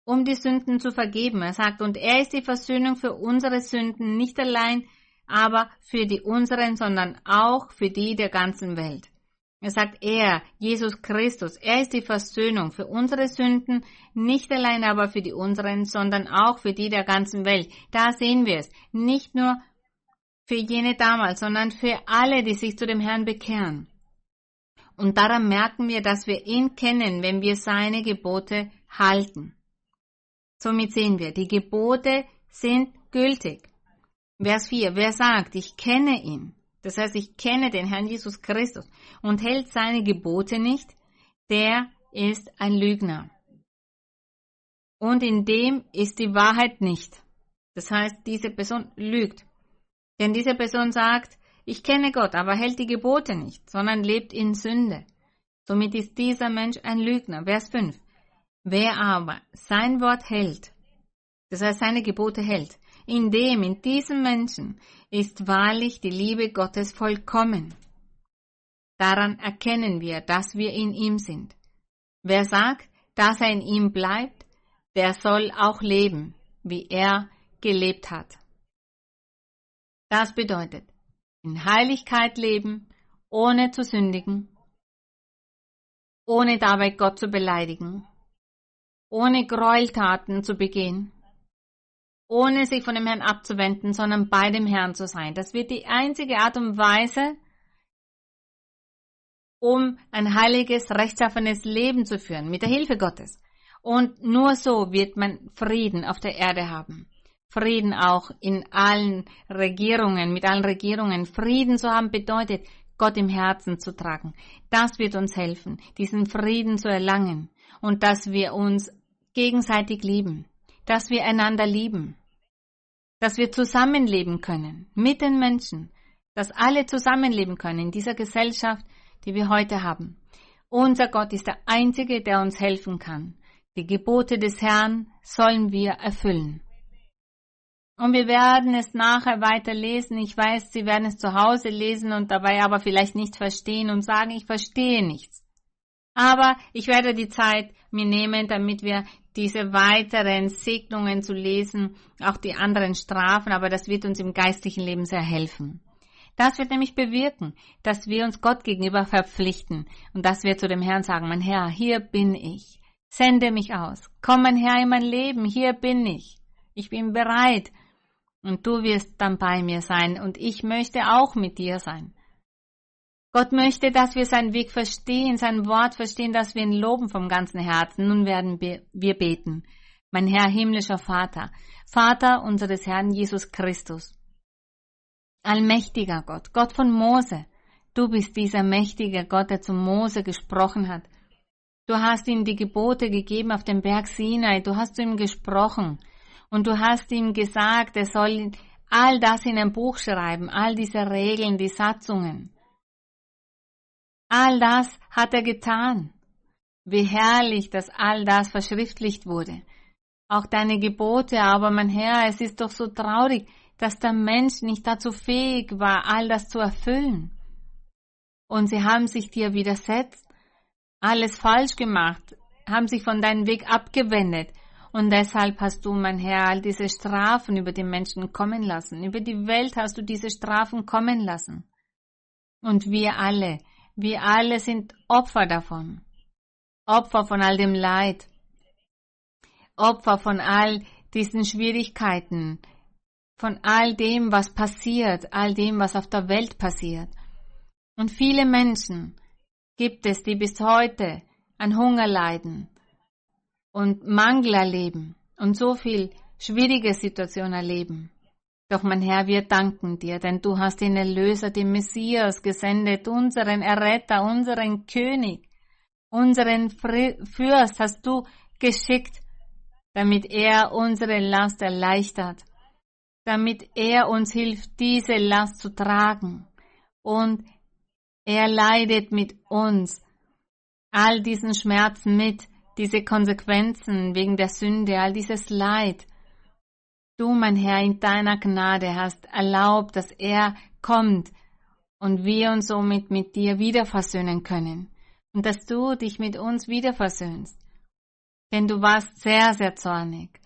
um die Sünden zu vergeben. Er sagt, und er ist die Versöhnung für unsere Sünden, nicht allein aber für die unseren, sondern auch für die der ganzen Welt. Er sagt, er, Jesus Christus, er ist die Versöhnung für unsere Sünden, nicht allein aber für die unseren, sondern auch für die der ganzen Welt. Da sehen wir es. Nicht nur für jene damals, sondern für alle, die sich zu dem Herrn bekehren. Und daran merken wir, dass wir ihn kennen, wenn wir seine Gebote halten. Somit sehen wir, die Gebote sind gültig. Vers 4, wer sagt, ich kenne ihn, das heißt, ich kenne den Herrn Jesus Christus und hält seine Gebote nicht, der ist ein Lügner. Und in dem ist die Wahrheit nicht. Das heißt, diese Person lügt. Denn diese Person sagt, ich kenne Gott, aber hält die Gebote nicht, sondern lebt in Sünde. Somit ist dieser Mensch ein Lügner. Vers 5. Wer aber sein Wort hält, das heißt seine Gebote hält, in dem, in diesem Menschen ist wahrlich die Liebe Gottes vollkommen. Daran erkennen wir, dass wir in ihm sind. Wer sagt, dass er in ihm bleibt, der soll auch leben, wie er gelebt hat. Das bedeutet, in Heiligkeit leben, ohne zu sündigen, ohne dabei Gott zu beleidigen, ohne Gräueltaten zu begehen, ohne sich von dem Herrn abzuwenden, sondern bei dem Herrn zu sein. Das wird die einzige Art und Weise, um ein heiliges, rechtschaffenes Leben zu führen, mit der Hilfe Gottes. Und nur so wird man Frieden auf der Erde haben. Frieden auch in allen Regierungen, mit allen Regierungen. Frieden zu haben bedeutet, Gott im Herzen zu tragen. Das wird uns helfen, diesen Frieden zu erlangen und dass wir uns gegenseitig lieben, dass wir einander lieben dass wir zusammenleben können mit den Menschen, dass alle zusammenleben können in dieser Gesellschaft, die wir heute haben. Unser Gott ist der Einzige, der uns helfen kann. Die Gebote des Herrn sollen wir erfüllen. Und wir werden es nachher weiter lesen. Ich weiß, Sie werden es zu Hause lesen und dabei aber vielleicht nicht verstehen und sagen, ich verstehe nichts. Aber ich werde die Zeit mir nehmen, damit wir diese weiteren Segnungen zu lesen, auch die anderen Strafen, aber das wird uns im geistlichen Leben sehr helfen. Das wird nämlich bewirken, dass wir uns Gott gegenüber verpflichten und dass wir zu dem Herrn sagen, mein Herr, hier bin ich. Sende mich aus. Komm, mein Herr, in mein Leben. Hier bin ich. Ich bin bereit. Und du wirst dann bei mir sein und ich möchte auch mit dir sein. Gott möchte, dass wir seinen Weg verstehen, sein Wort verstehen, dass wir ihn loben vom ganzen Herzen. Nun werden wir beten. Mein Herr himmlischer Vater, Vater unseres Herrn Jesus Christus. Allmächtiger Gott, Gott von Mose, du bist dieser mächtige Gott, der zu Mose gesprochen hat. Du hast ihm die Gebote gegeben auf dem Berg Sinai, du hast zu ihm gesprochen und du hast ihm gesagt, er soll all das in ein Buch schreiben, all diese Regeln, die Satzungen. All das hat er getan. Wie herrlich, dass all das verschriftlicht wurde. Auch deine Gebote, aber mein Herr, es ist doch so traurig, dass der Mensch nicht dazu fähig war, all das zu erfüllen. Und sie haben sich dir widersetzt, alles falsch gemacht, haben sich von deinem Weg abgewendet. Und deshalb hast du, mein Herr, all diese Strafen über die Menschen kommen lassen. Über die Welt hast du diese Strafen kommen lassen. Und wir alle, wir alle sind Opfer davon. Opfer von all dem Leid. Opfer von all diesen Schwierigkeiten. Von all dem, was passiert, all dem, was auf der Welt passiert. Und viele Menschen gibt es, die bis heute an Hunger leiden und Mangel erleben und so viel schwierige Situationen erleben. Doch mein Herr, wir danken dir, denn du hast den Erlöser, den Messias gesendet, unseren Erretter, unseren König, unseren Fürst hast du geschickt, damit er unsere Last erleichtert, damit er uns hilft, diese Last zu tragen. Und er leidet mit uns all diesen Schmerzen mit, diese Konsequenzen wegen der Sünde, all dieses Leid. Du, mein Herr, in deiner Gnade hast erlaubt, dass er kommt und wir uns somit mit dir wieder versöhnen können und dass du dich mit uns wieder versöhnst. Denn du warst sehr, sehr zornig.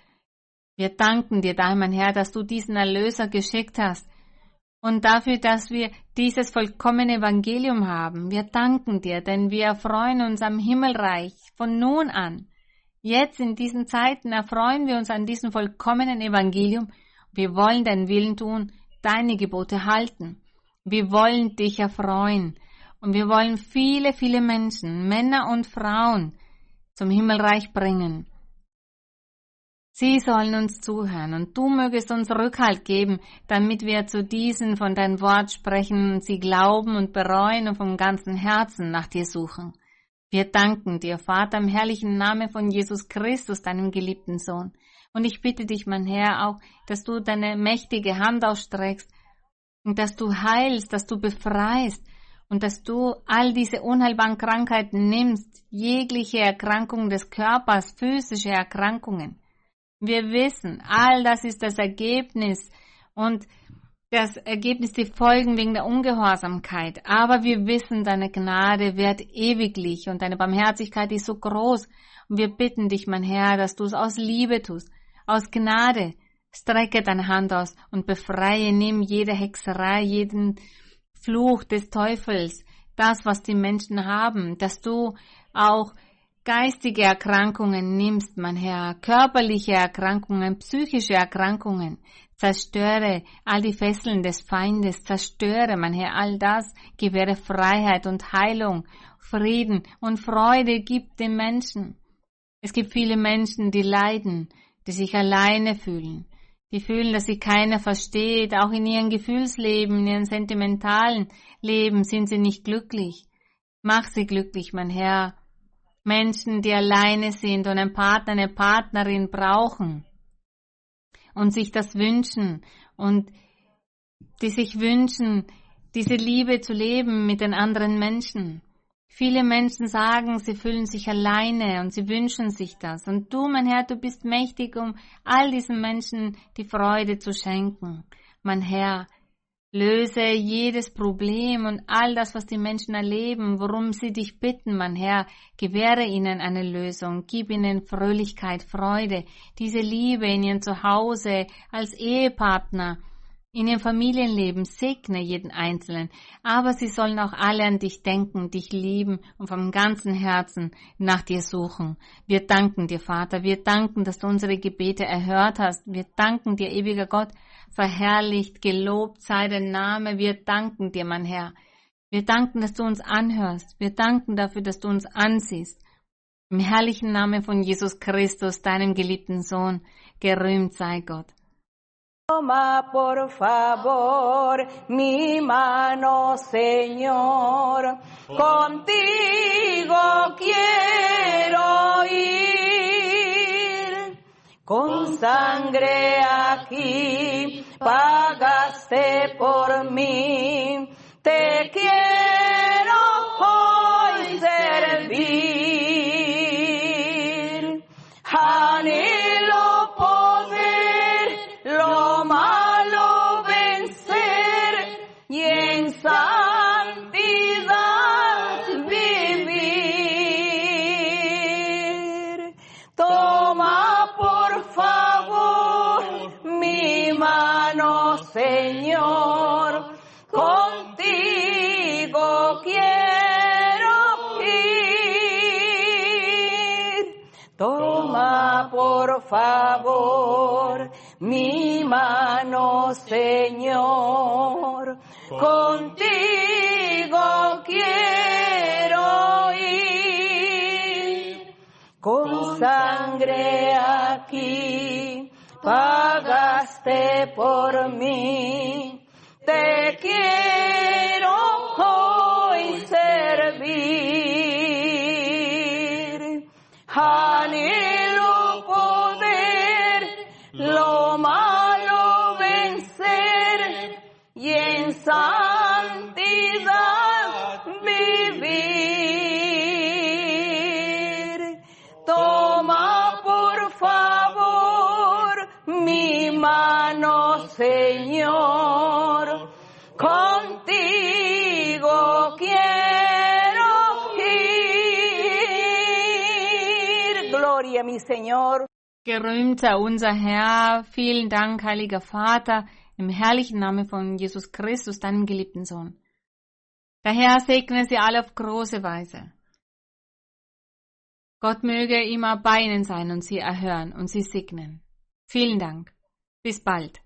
Wir danken dir da, mein Herr, dass du diesen Erlöser geschickt hast und dafür, dass wir dieses vollkommene Evangelium haben. Wir danken dir, denn wir erfreuen uns am Himmelreich von nun an. Jetzt in diesen Zeiten erfreuen wir uns an diesem vollkommenen Evangelium. Wir wollen deinen Willen tun, deine Gebote halten. Wir wollen dich erfreuen. Und wir wollen viele, viele Menschen, Männer und Frauen, zum Himmelreich bringen. Sie sollen uns zuhören und du mögest uns Rückhalt geben, damit wir zu diesen von dein Wort sprechen und sie glauben und bereuen und vom ganzen Herzen nach dir suchen. Wir danken dir, Vater, im herrlichen Namen von Jesus Christus, deinem geliebten Sohn. Und ich bitte dich, mein Herr, auch, dass du deine mächtige Hand ausstreckst und dass du heilst, dass du befreist und dass du all diese unheilbaren Krankheiten nimmst, jegliche Erkrankung des Körpers, physische Erkrankungen. Wir wissen, all das ist das Ergebnis und das Ergebnis, die Folgen wegen der Ungehorsamkeit. Aber wir wissen, deine Gnade wird ewiglich und deine Barmherzigkeit ist so groß. Und wir bitten dich, mein Herr, dass du es aus Liebe tust, aus Gnade. Strecke deine Hand aus und befreie, nimm jede Hexerei, jeden Fluch des Teufels, das, was die Menschen haben, dass du auch geistige Erkrankungen nimmst, mein Herr, körperliche Erkrankungen, psychische Erkrankungen, Zerstöre all die Fesseln des Feindes, zerstöre, mein Herr, all das, gewähre Freiheit und Heilung, Frieden und Freude gibt den Menschen. Es gibt viele Menschen, die leiden, die sich alleine fühlen, die fühlen, dass sie keiner versteht, auch in ihrem Gefühlsleben, in ihrem sentimentalen Leben sind sie nicht glücklich. Mach sie glücklich, mein Herr. Menschen, die alleine sind und einen Partner, eine Partnerin brauchen und sich das wünschen und die sich wünschen, diese Liebe zu leben mit den anderen Menschen. Viele Menschen sagen, sie fühlen sich alleine und sie wünschen sich das. Und du, mein Herr, du bist mächtig, um all diesen Menschen die Freude zu schenken. Mein Herr, Löse jedes Problem und all das, was die Menschen erleben, worum sie dich bitten, mein Herr, gewähre ihnen eine Lösung, gib ihnen Fröhlichkeit, Freude, diese Liebe in ihrem Zuhause, als Ehepartner, in ihrem Familienleben, segne jeden Einzelnen, aber sie sollen auch alle an dich denken, dich lieben und vom ganzen Herzen nach dir suchen. Wir danken dir, Vater, wir danken, dass du unsere Gebete erhört hast, wir danken dir, ewiger Gott, verherrlicht, gelobt sei dein Name. Wir danken dir, mein Herr. Wir danken, dass du uns anhörst. Wir danken dafür, dass du uns ansiehst. Im herrlichen Namen von Jesus Christus, deinem geliebten Sohn, gerühmt sei Gott. Toma por favor mi mano, Señor, contigo quiero ir, con sangre aquí pagaste por mí. Te quiero Señor, contigo quiero ir. Con sangre aquí pagaste por mí. Te quiero Señor. Gerühmt sei unser Herr. Vielen Dank, heiliger Vater, im herrlichen Namen von Jesus Christus, deinem geliebten Sohn. Der Herr segne sie alle auf große Weise. Gott möge immer bei ihnen sein und sie erhören und sie segnen. Vielen Dank. Bis bald.